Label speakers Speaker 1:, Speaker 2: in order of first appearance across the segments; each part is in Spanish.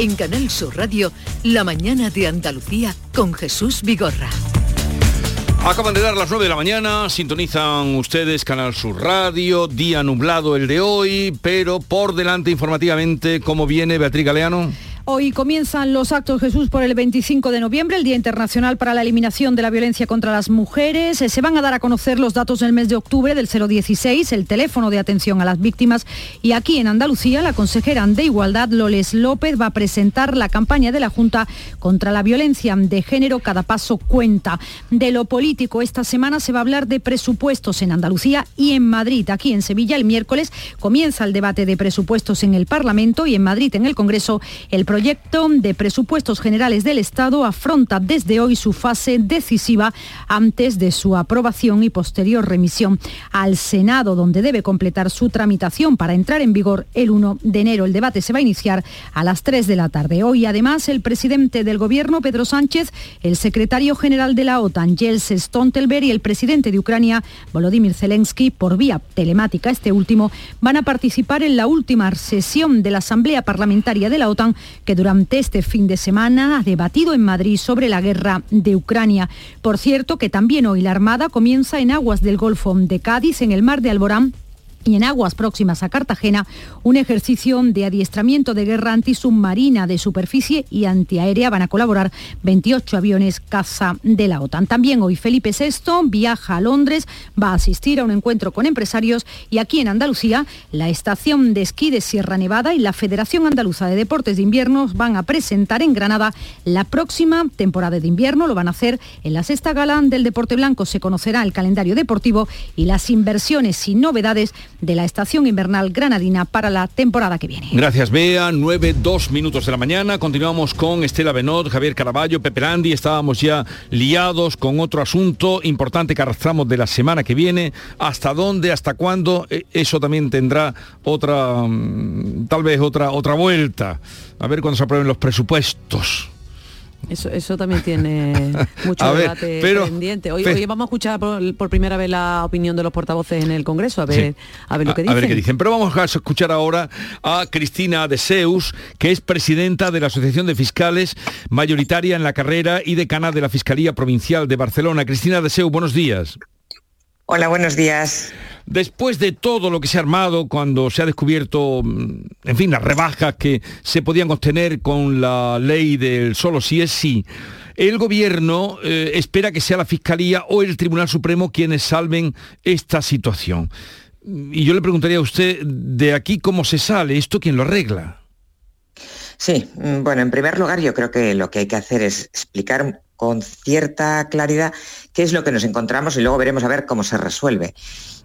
Speaker 1: En Canal Sur Radio, La mañana de Andalucía con Jesús Vigorra.
Speaker 2: Acaban de dar las 9 de la mañana, sintonizan ustedes Canal Sur Radio, día nublado el de hoy, pero por delante informativamente, ¿cómo viene Beatriz Galeano?
Speaker 3: Hoy comienzan los actos Jesús por el 25 de noviembre, el Día Internacional para la Eliminación de la Violencia contra las Mujeres. Eh, se van a dar a conocer los datos del mes de octubre del 016, el teléfono de atención a las víctimas. Y aquí en Andalucía, la consejera de Igualdad, Loles López, va a presentar la campaña de la Junta contra la violencia de género. Cada paso cuenta. De lo político, esta semana se va a hablar de presupuestos en Andalucía y en Madrid. Aquí en Sevilla, el miércoles, comienza el debate de presupuestos en el Parlamento y en Madrid, en el Congreso, el proyecto de presupuestos generales del Estado afronta desde hoy su fase decisiva antes de su aprobación y posterior remisión al Senado, donde debe completar su tramitación para entrar en vigor el 1 de enero. El debate se va a iniciar a las 3 de la tarde. Hoy, además, el presidente del Gobierno, Pedro Sánchez, el secretario general de la OTAN, Jens Stoltenberg, y el presidente de Ucrania, Volodymyr Zelensky, por vía telemática, este último, van a participar en la última sesión de la Asamblea Parlamentaria de la OTAN durante este fin de semana ha debatido en Madrid sobre la guerra de Ucrania. Por cierto, que también hoy la Armada comienza en aguas del Golfo de Cádiz, en el mar de Alborán, y en aguas próximas a Cartagena un ejercicio de adiestramiento de guerra antisubmarina de superficie y antiaérea. Van a colaborar 28 aviones caza de la OTAN. También hoy Felipe VI viaja a Londres, va a asistir a un encuentro con empresarios y aquí en Andalucía la estación de esquí de Sierra Nevada y la Federación Andaluza de Deportes de Invierno van a presentar en Granada la próxima temporada de invierno. Lo van a hacer en la sexta gala del Deporte Blanco. Se conocerá el calendario deportivo y las inversiones y novedades de la estación invernal granadina para la temporada que viene.
Speaker 2: Gracias, Bea. 9, 2 minutos de la mañana. Continuamos con Estela Benot, Javier Caraballo, Pepe Landi. Estábamos ya liados con otro asunto importante que arrastramos de la semana que viene. ¿Hasta dónde? ¿Hasta cuándo? E, eso también tendrá otra, mm, tal vez otra, otra vuelta. A ver cuándo se aprueben los presupuestos.
Speaker 4: Eso, también tiene mucho debate pendiente. Hoy, vamos a escuchar por, primera vez la opinión de los portavoces en el Congreso, a ver, a ver lo que dicen.
Speaker 2: A ver qué dicen. Pero vamos a escuchar ahora a Cristina de Seus, que es presidenta de la Asociación de Fiscales, mayoritaria en la carrera y decana de la Fiscalía Provincial de Barcelona. Cristina de Seus, buenos días.
Speaker 5: Hola, buenos días.
Speaker 2: Después de todo lo que se ha armado cuando se ha descubierto, mm, en fin, las rebajas que se podían obtener con la ley del solo si es sí, el gobierno eh, espera que sea la Fiscalía o el Tribunal Supremo quienes salven esta situación. Y yo le preguntaría a usted, ¿de aquí cómo se sale? ¿Esto quién lo arregla?
Speaker 5: Sí, mm, bueno, en primer lugar yo creo que lo que hay que hacer es explicar con cierta claridad qué es lo que nos encontramos y luego veremos a ver cómo se resuelve.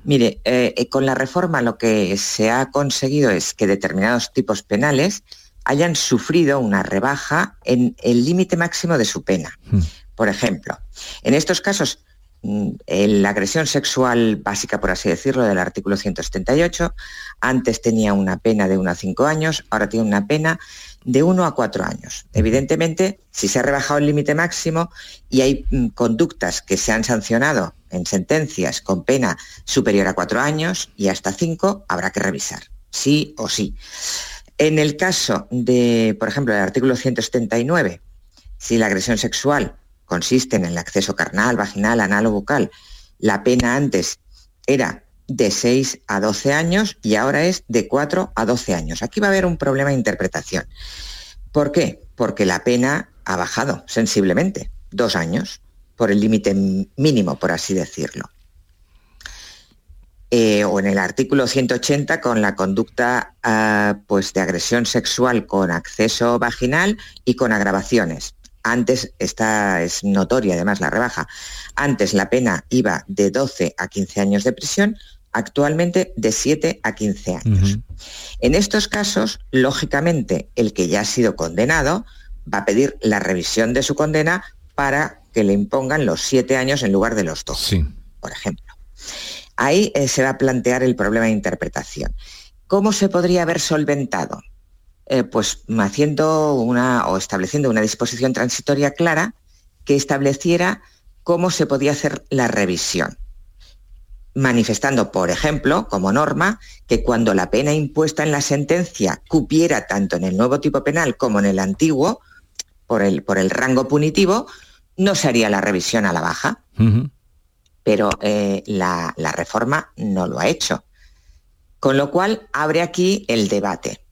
Speaker 5: Mire, eh, eh, con la reforma lo que se ha conseguido es que determinados tipos penales hayan sufrido una rebaja en el límite máximo de su pena. Hmm. Por ejemplo, en estos casos, mm, la agresión sexual básica, por así decirlo, del artículo 178, antes tenía una pena de 1 a 5 años, ahora tiene una pena de 1 a 4 años. Evidentemente, si se ha rebajado el límite máximo y hay mm, conductas que se han sancionado en sentencias con pena superior a cuatro años y hasta cinco, habrá que revisar, sí o sí. En el caso de, por ejemplo, el artículo 179, si la agresión sexual consiste en el acceso carnal, vaginal, anal o bucal, la pena antes era de 6 a 12 años y ahora es de 4 a 12 años. Aquí va a haber un problema de interpretación. ¿Por qué? Porque la pena ha bajado sensiblemente, dos años por el límite mínimo, por así decirlo. Eh, o en el artículo 180 con la conducta ah, pues de agresión sexual con acceso vaginal y con agravaciones. Antes, esta es notoria además la rebaja, antes la pena iba de 12 a 15 años de prisión, actualmente de 7 a 15 años. En estos casos, lógicamente, el que ya ha sido condenado va a pedir la revisión de su condena para que le impongan los siete años en lugar de los dos, por ejemplo. Ahí eh, se va a plantear el problema de interpretación. ¿Cómo se podría haber solventado? Eh, pues haciendo una o estableciendo una disposición transitoria clara que estableciera cómo se podía hacer la revisión. Manifestando, por ejemplo, como norma, que cuando la pena impuesta en la sentencia cupiera tanto en el nuevo tipo penal como en el antiguo, por el, por el rango punitivo, no se haría la revisión a la baja. Pero eh, la, la reforma no lo ha hecho. Con lo cual abre aquí el debate.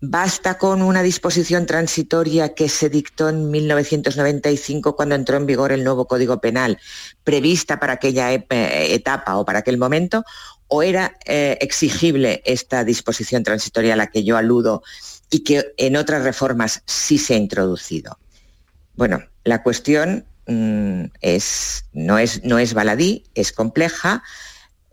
Speaker 5: ¿Basta con una disposición transitoria que se dictó en 1995 cuando entró en vigor el nuevo Código Penal, prevista para aquella etapa o para aquel momento? ¿O era eh, exigible esta disposición transitoria a la que yo aludo y que en otras reformas sí se ha introducido? Bueno, la cuestión mm, es, no, es, no es baladí, es compleja.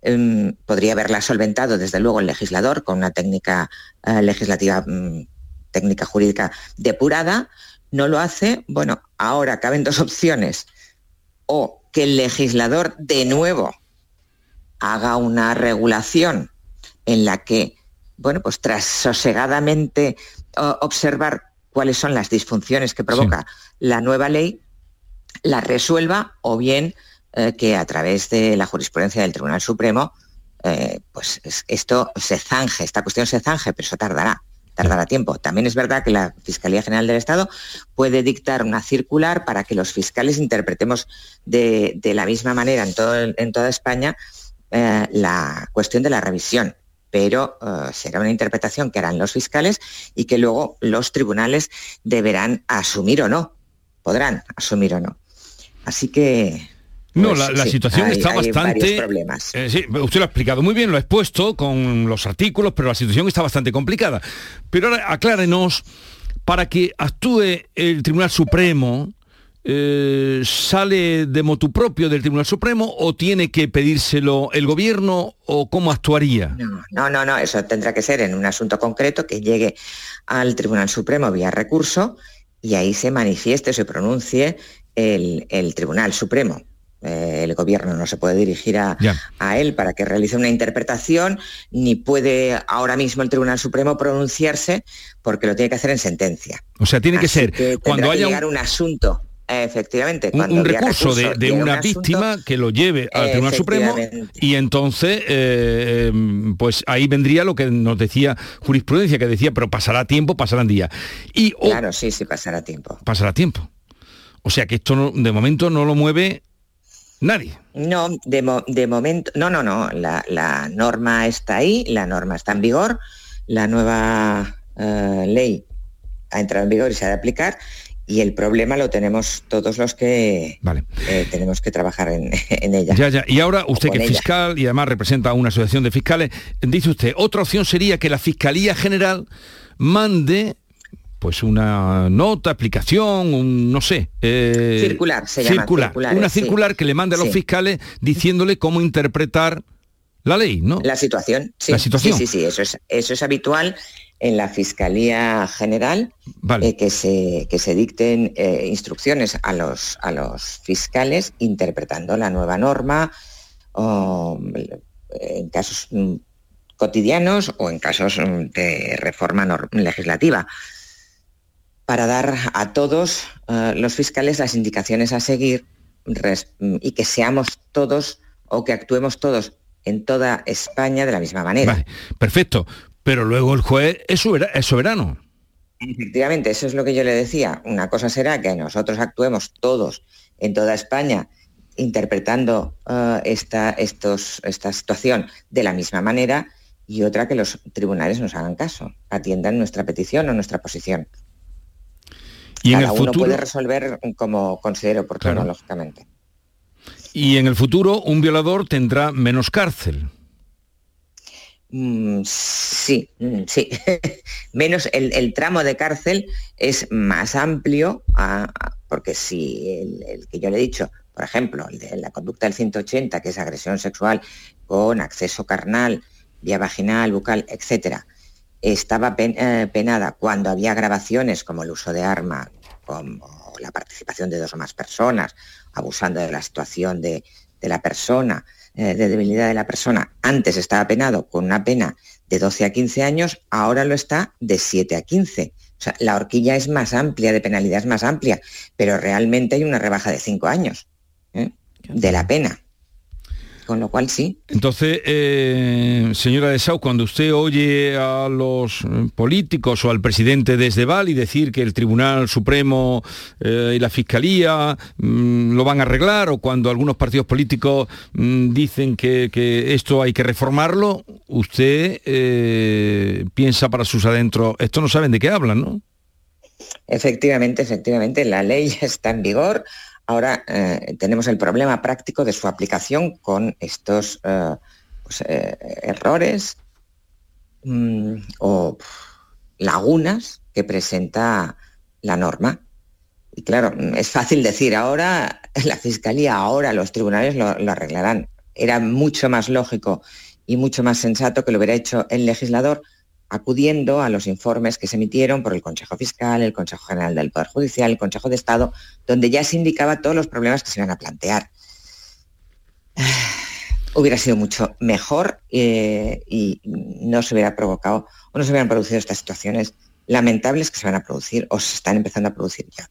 Speaker 5: Em, podría haberla solventado desde luego el legislador con una técnica eh, legislativa, mm, técnica jurídica depurada, no lo hace, bueno, ahora caben dos opciones, o que el legislador de nuevo haga una regulación en la que, bueno, pues tras sosegadamente observar cuáles son las disfunciones que provoca la nueva ley, la resuelva o bien eh, que a través de la jurisprudencia del Tribunal Supremo, eh, pues esto se zanje, esta cuestión se zanje, pero eso tardará, tardará tiempo. También es verdad que la Fiscalía General del Estado puede dictar una circular para que los fiscales interpretemos de, la misma manera en, todo, en toda España eh, la cuestión de la revisión pero será una interpretación que harán los fiscales y que luego los tribunales deberán asumir o no, podrán asumir o no. Así que
Speaker 2: no, pues la, situación está bastante... Eh, sí, usted lo ha explicado muy bien, lo ha expuesto con los artículos, pero la situación está bastante complicada. Pero ahora aclárenos, para que actúe el Tribunal Supremo, eh, ¿sale de motu propio del Tribunal Supremo o tiene que pedírselo el gobierno o cómo actuaría?
Speaker 5: No, no, no, eso tendrá que ser en un asunto concreto que llegue al Tribunal Supremo vía recurso y ahí se manifieste, se pronuncie el Tribunal Supremo. Eh, el gobierno no se puede dirigir a, él para que realice una interpretación, ni puede ahora mismo el Tribunal Supremo pronunciarse porque lo tiene que hacer en sentencia.
Speaker 2: O sea, tiene que ser cuando haya
Speaker 5: llegar un, asunto. Efectivamente,
Speaker 2: un, recurso, de, una víctima que lo lleve al Tribunal Supremo y entonces eh, pues ahí vendría lo que nos decía jurisprudencia, que decía, pero pasará tiempo, pasarán días. Y,
Speaker 5: claro, sí, sí, pasará tiempo.
Speaker 2: Pasará tiempo. O sea que esto de momento no lo mueve Nadie.
Speaker 5: No, de, momento, no, no, no, la, norma está ahí, la norma está en vigor, la nueva eh, ley ha entrado en vigor y se ha de aplicar y el problema lo tenemos todos los que eh, tenemos que trabajar en, ella.
Speaker 2: Ya, ya. Y ahora usted que es fiscal y además representa a una asociación de fiscales, dice usted, otra opción sería que la Fiscalía General mande pues una nota, explicación, un, no sé.
Speaker 5: Eh, circular, se llama.
Speaker 2: Circular, una circular que le mande a los fiscales diciéndole cómo interpretar la ley, ¿no?
Speaker 5: La situación, sí. La situación. Sí, sí, sí, eso es, eso es habitual en la Fiscalía General, eh, que, se, que se dicten eh, instrucciones a los, a los fiscales interpretando la nueva norma en casos mm, cotidianos o en casos mm, de reforma legislativa para dar a todos eh, los fiscales las indicaciones a seguir y que seamos todos o que actuemos todos en toda España de la misma manera.
Speaker 2: perfecto, pero luego el juez es, soberano.
Speaker 5: Efectivamente, eso es lo que yo le decía. Una cosa será que nosotros actuemos todos en toda España interpretando eh, esta, estos, esta situación de la misma manera y otra que los tribunales nos hagan caso, atiendan nuestra petición o nuestra posición. ¿Y en el uno futuro? puede resolver como considere oportuno, lógicamente.
Speaker 2: Y en el futuro un violador tendrá menos cárcel.
Speaker 5: Mm, sí, mm, sí. menos el, tramo de cárcel es más amplio, porque si el, que yo le he dicho, por ejemplo, el de la conducta del 180, que es agresión sexual con acceso carnal, vía vaginal, bucal, etcétera, estaba eh, penada cuando había grabaciones como el uso de arma, como la participación de dos o más personas, abusando de la situación de, la persona, eh, de debilidad de la persona. Antes estaba penado con una pena de 12 a 15 años, ahora lo está de 7 a 15. O sea, la horquilla es más amplia, de penalidad es más amplia, pero realmente hay una rebaja de 5 años ¿eh? de la pena. Con lo cual sí.
Speaker 2: Entonces, eh, señora de Sau, cuando usted oye a los eh, políticos o al presidente desde Bali decir que el Tribunal Supremo eh, y la Fiscalía mm, lo van a arreglar, o cuando algunos partidos políticos mm, dicen que, esto hay que reformarlo, usted piensa para sus adentros, esto no saben de qué hablan, ¿no?
Speaker 5: Efectivamente, efectivamente, la ley está en vigor, Ahora eh, tenemos el problema práctico de su aplicación con estos eh, pues, eh, errores mm, o lagunas que presenta la norma. Y claro, es fácil decir ahora la Fiscalía, ahora los tribunales lo arreglarán. Era mucho más lógico y mucho más sensato que lo hubiera hecho el legislador acudiendo a los informes que se emitieron por el Consejo Fiscal, el Consejo General del Poder Judicial, el Consejo de Estado, donde ya se indicaba todos los problemas que se iban a plantear. hubiera sido mucho mejor eh, y no se hubiera provocado o no se hubieran producido estas situaciones lamentables que se van a producir o se están empezando a producir ya.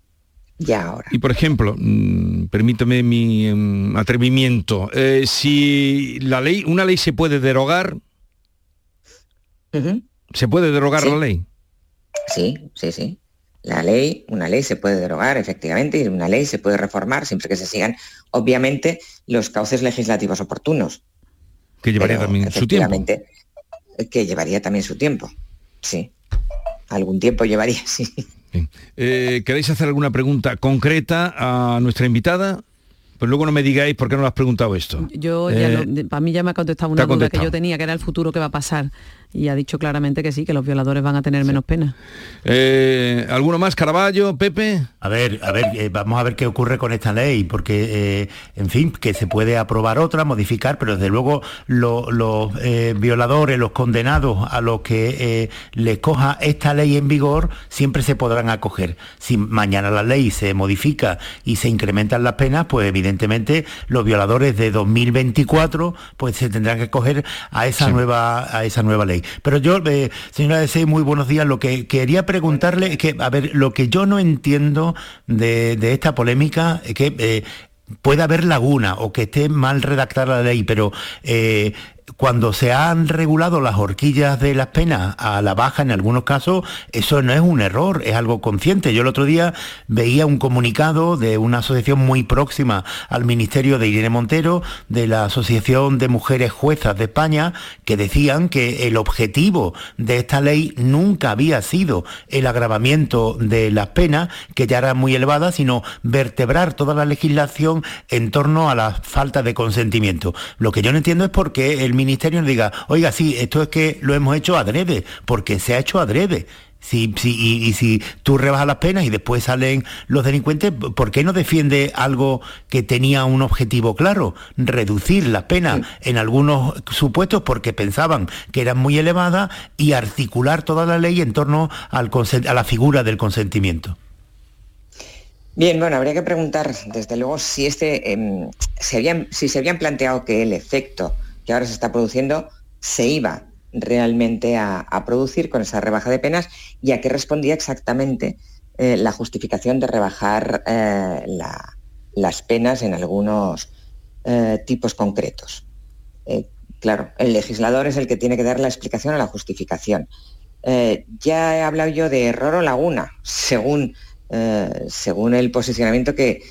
Speaker 5: Ya ahora.
Speaker 2: Y por ejemplo, mm, permítame mi em, atrevimiento, eh, si la ley, una ley se puede derogar, ¿Se puede derogar la ley?
Speaker 5: Sí, sí, sí. La ley, una ley se puede derogar, efectivamente, y una ley se puede reformar siempre que se sigan, obviamente, los cauces legislativos oportunos.
Speaker 2: Que llevaría también su tiempo.
Speaker 5: Que llevaría también su tiempo, sí. Algún tiempo llevaría, sí.
Speaker 2: Eh, ¿Queréis hacer alguna pregunta concreta a nuestra invitada? Pues luego no me digáis por qué no lo has preguntado esto.
Speaker 4: Yo, eh, para mí ya me ha contestado una duda que yo tenía, que era el futuro que va a pasar y ha dicho claramente que sí, que los violadores van a tener menos pena.
Speaker 2: Eh, ¿Alguno más, Caraballo, Pepe?
Speaker 6: A ver, a ver, eh, vamos a ver qué ocurre con esta ley, porque, eh, en fin, que se puede aprobar otra, modificar, pero desde luego los violadores, los condenados a los que les coja esta ley en vigor, siempre se podrán acoger. Si mañana la ley se modifica y se incrementan las penas, pues evidentemente los violadores de 2024 pues se tendrán que acoger a esa nueva a esa nueva ley. Pero yo, eh, señora Desey, muy buenos días. Lo que quería preguntarle es que, a ver, lo que yo no entiendo de, esta polémica es que... Eh, puede haber laguna o que esté mal redactada la ley, pero eh, cuando se han regulado las horquillas de las penas a la baja en algunos casos, eso no es un error, es algo consciente. Yo el otro día veía un comunicado de una asociación muy próxima al Ministerio de Irene Montero, de la Asociación de Mujeres Juezas de España, que decían que el objetivo de esta ley nunca había sido el agravamiento de las penas, que ya eran muy elevadas, sino vertebrar toda la legislación en torno a la falta de consentimiento. Lo que yo no entiendo es por qué el ministerio nos diga, oiga, sí, esto es que lo hemos hecho adrede, porque se ha hecho adrede. Si, y, si tú rebajas las penas y después salen los delincuentes, ¿por qué no defiende algo que tenía un objetivo claro? Reducir las penas en algunos supuestos porque pensaban que eran muy elevadas y articular toda la ley en torno al a la figura del consentimiento.
Speaker 5: Bien, bueno, habría que preguntar, desde luego, si, este, em, se si se habían planteado que el efecto que ahora se está produciendo se iba realmente a, producir con esa rebaja de penas y a qué respondía exactamente eh, la justificación de rebajar eh, las penas en algunos eh, tipos concretos. claro, el legislador es el que tiene que dar la explicación a la justificación. ya he hablado yo de error o laguna, según, según el posicionamiento que,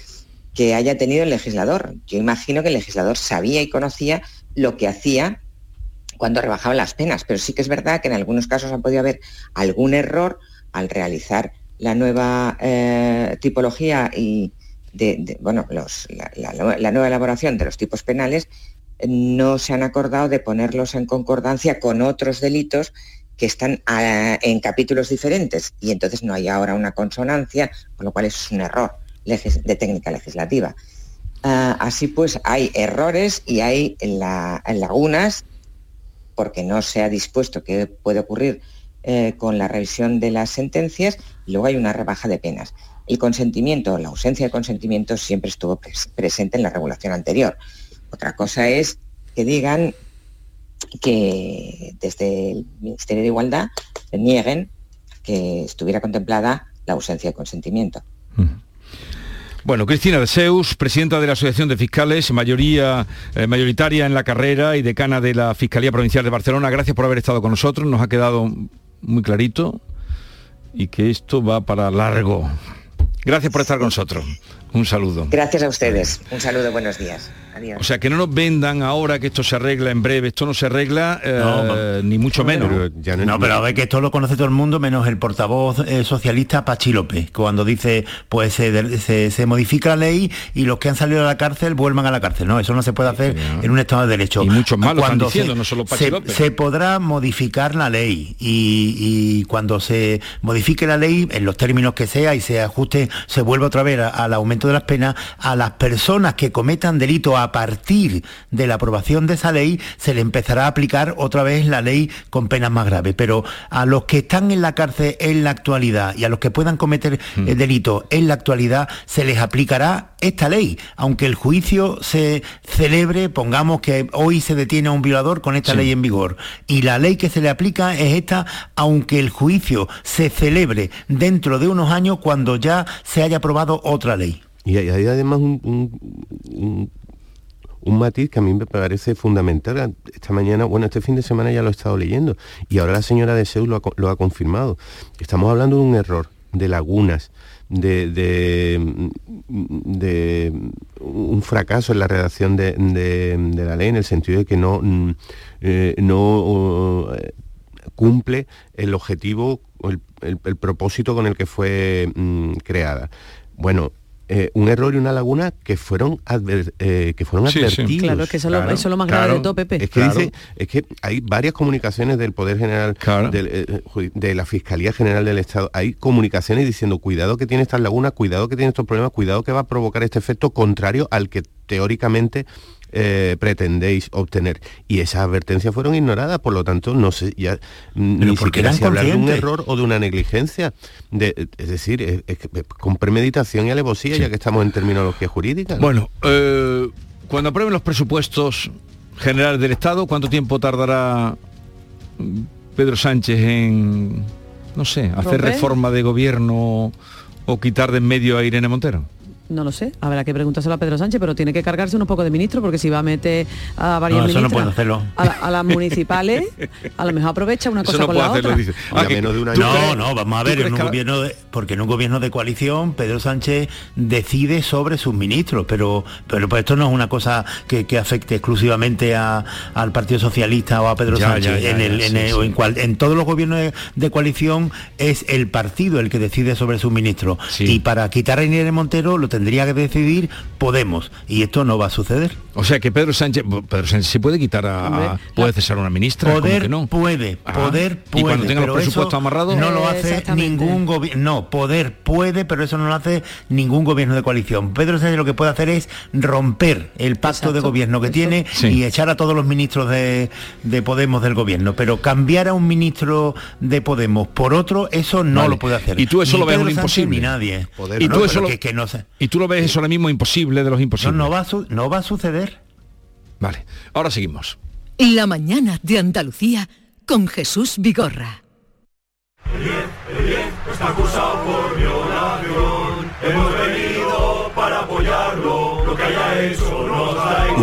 Speaker 5: que haya tenido el legislador. Yo imagino que el legislador sabía y conocía lo que hacía cuando rebajaba las penas, pero sí que es verdad que en algunos casos ha podido haber algún error al realizar la nueva eh, tipología y de, bueno, la, nueva elaboración de los tipos penales, no se han acordado de ponerlos en concordancia con otros delitos que están ah, en capítulos diferentes y entonces no hay ahora una consonancia, con lo cual es un error de técnica legislativa. Ah, así pues, hay errores y hay lagunas porque no se ha dispuesto qué puede ocurrir eh, con la revisión de las sentencias y luego hay una rebaja de penas. El consentimiento, la ausencia de consentimiento siempre estuvo presente en la regulación anterior. Otra cosa es que digan que desde el Ministerio de Igualdad nieguen que estuviera contemplada la ausencia de consentimiento.
Speaker 2: Bueno, Cristina de Seus, presidenta de la Asociación de Fiscales, mayoría eh, mayoritaria en la carrera y decana de la Fiscalía Provincial de Barcelona, gracias por haber estado con nosotros, nos ha quedado muy clarito y que esto va para largo. Gracias por estar con nosotros. Un saludo.
Speaker 5: Gracias a ustedes. Un saludo, buenos días.
Speaker 2: O sea, que no nos vendan ahora que esto se arregla en breve, esto no se arregla eh, ni mucho menos.
Speaker 6: no, pero a ver que esto lo conoce todo el mundo, menos el portavoz eh, socialista Pachi López, cuando dice, pues se, modifica la ley y los que han salido de la cárcel vuelvan a la cárcel. No, eso no se puede hacer en un Estado de Derecho.
Speaker 2: Y muchos más cuando diciendo, no solo Pachi
Speaker 6: se,
Speaker 2: López.
Speaker 6: Se podrá modificar la ley y, cuando se modifique la ley, en los términos que sea y se ajuste, se vuelva otra vez al aumento de las penas, a las personas que cometan delitos a partir de la aprobación de esa ley se le empezará a aplicar otra vez la ley con penas más graves. Pero a los que están en la cárcel en la actualidad y a los que puedan cometer el mm. delito en la actualidad se les aplicará esta ley, aunque el juicio se celebre, pongamos que hoy se detiene a un violador con esta ley en vigor y la ley que se le aplica es esta, aunque el juicio se celebre dentro de unos años cuando ya se haya aprobado otra ley.
Speaker 7: Y hay, además un, un matiz que a mí me parece fundamental. Esta mañana, bueno, este fin de semana ya lo he estado leyendo y ahora la señora de Seúl lo ha, confirmado. Estamos hablando de un error, de lagunas, de, un fracaso en la redacción de, la ley en el sentido de que no, mm, eh, eh, cumple el objetivo, el, el, propósito con el que fue mm, creada. Bueno, eh, un error y una laguna que fueron, eh, que fueron advertidos.
Speaker 4: Claro, que eso, es lo más grave de todo, Pepe.
Speaker 7: Es que, dice, es que hay varias comunicaciones del Poder General, eh, de, la Fiscalía General del Estado, hay comunicaciones diciendo cuidado que tiene estas lagunas, cuidado que tiene estos problemas, cuidado que va a provocar este efecto contrario al que teóricamente eh, pretendéis obtener. Y esas advertencias fueron ignoradas, por lo tanto, no sé, ya ni siquiera si hablar de un error o de una negligencia. De, es decir, con premeditación y alevosía, ya que estamos en terminología jurídica.
Speaker 2: Bueno, eh, cuando aprueben los presupuestos generales del Estado, ¿cuánto tiempo tardará Pedro Sánchez en, no sé, hacer reforma de gobierno o quitar de en medio a Irene Montero?
Speaker 4: No lo sé, habrá que preguntárselo a Pedro Sánchez, pero tiene que cargarse unos poco de ministro porque si va a meter a varias no,
Speaker 6: ministras, no puede hacerlo.
Speaker 4: A, las municipales, a lo mejor aprovecha una cosa con la otra.
Speaker 6: Ah, no, no, vamos a ver, en un gobierno de, porque en un gobierno de coalición Pedro Sánchez decide sobre sus ministros, pero pero pues esto no es una cosa que, afecte exclusivamente al Partido Socialista o a Pedro Sánchez. en, el, en, cual, en todos los gobiernos de, coalición es el partido el que decide sobre sus ministros. Y para quitar a Inés Montero lo tendría que decidir Podemos y esto no va a suceder.
Speaker 2: O sea que Pedro Sánchez, Pedro Sánchez se puede quitar a, puede cesar a una ministra,
Speaker 6: poder
Speaker 2: no?
Speaker 6: puede, poder puede,
Speaker 2: y cuando tenga los presupuestos amarrados
Speaker 6: no lo hace ningún gobierno, no, poder puede, pero eso no lo hace ningún gobierno de coalición. Pedro Sánchez lo que puede hacer es romper el pacto de gobierno que tiene y echar a todos los ministros de, Podemos del gobierno, pero cambiar a un ministro de Podemos por otro, eso no lo puede hacer.
Speaker 2: Y tú eso lo ves imposible.
Speaker 6: Ni nadie.
Speaker 2: y tú eso que, no sé. Y tú lo ves eso ahora mismo imposible de los imposibles.
Speaker 6: No, va, no va a suceder.
Speaker 2: Vale, ahora seguimos.
Speaker 1: La mañana de Andalucía con Jesús Vigorra.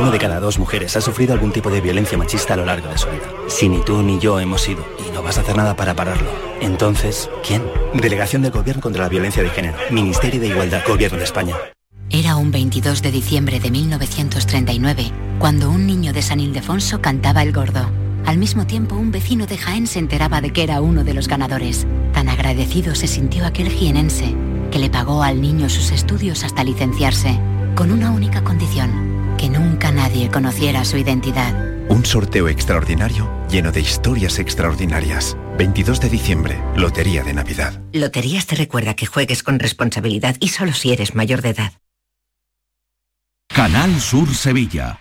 Speaker 8: Uno de cada dos mujeres ha sufrido algún tipo de violencia machista a lo largo de su vida. Si ni tú ni yo hemos sido y no vas a hacer nada para pararlo, entonces, ¿quién? Delegación del Gobierno contra la Violencia de Género. Ministerio de Igualdad. Gobierno de España.
Speaker 9: Era un 22 de diciembre de 1939 cuando un niño de San Ildefonso cantaba el gordo. Al mismo tiempo, un vecino de Jaén se enteraba de que era uno de los ganadores. Tan agradecido se sintió aquel jienense que le pagó al niño sus estudios hasta licenciarse, con una única condición, que nunca nadie conociera su identidad.
Speaker 10: Un sorteo extraordinario lleno de historias extraordinarias. 22 de diciembre, Lotería de Navidad.
Speaker 11: Loterías te recuerda que juegues con responsabilidad y solo si eres mayor de edad.
Speaker 12: Canal Sur Sevilla.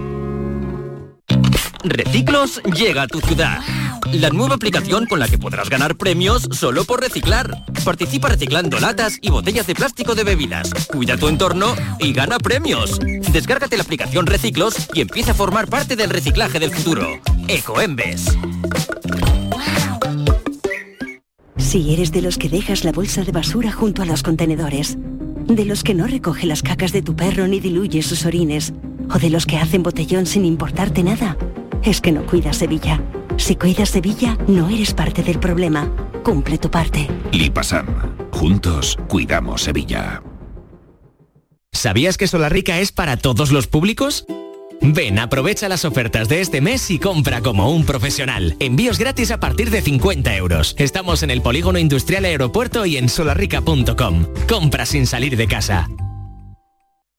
Speaker 13: Reciclos llega a tu ciudad. La nueva aplicación con la que podrás ganar premios solo por reciclar. Participa reciclando latas y botellas de plástico de bebidas. Cuida tu entorno y gana premios. Descárgate la aplicación Reciclos y empieza a formar parte del reciclaje del futuro. Ecoembes.
Speaker 14: Si eres de los que dejas la bolsa de basura junto a los contenedores, de los que no recoge las cacas de tu perro ni diluye sus orines, o de los que hacen botellón sin importarte nada, es que no cuidas Sevilla. Si cuidas Sevilla, no eres parte del problema. Cumple tu parte.
Speaker 15: Lipasam. Juntos cuidamos Sevilla.
Speaker 16: ¿Sabías que Rica es para todos los públicos? Ven, aprovecha las ofertas de este mes y compra como un profesional. Envíos gratis a partir de 50 euros. Estamos en el Polígono Industrial Aeropuerto y en solarrica.com. Compra sin salir de casa.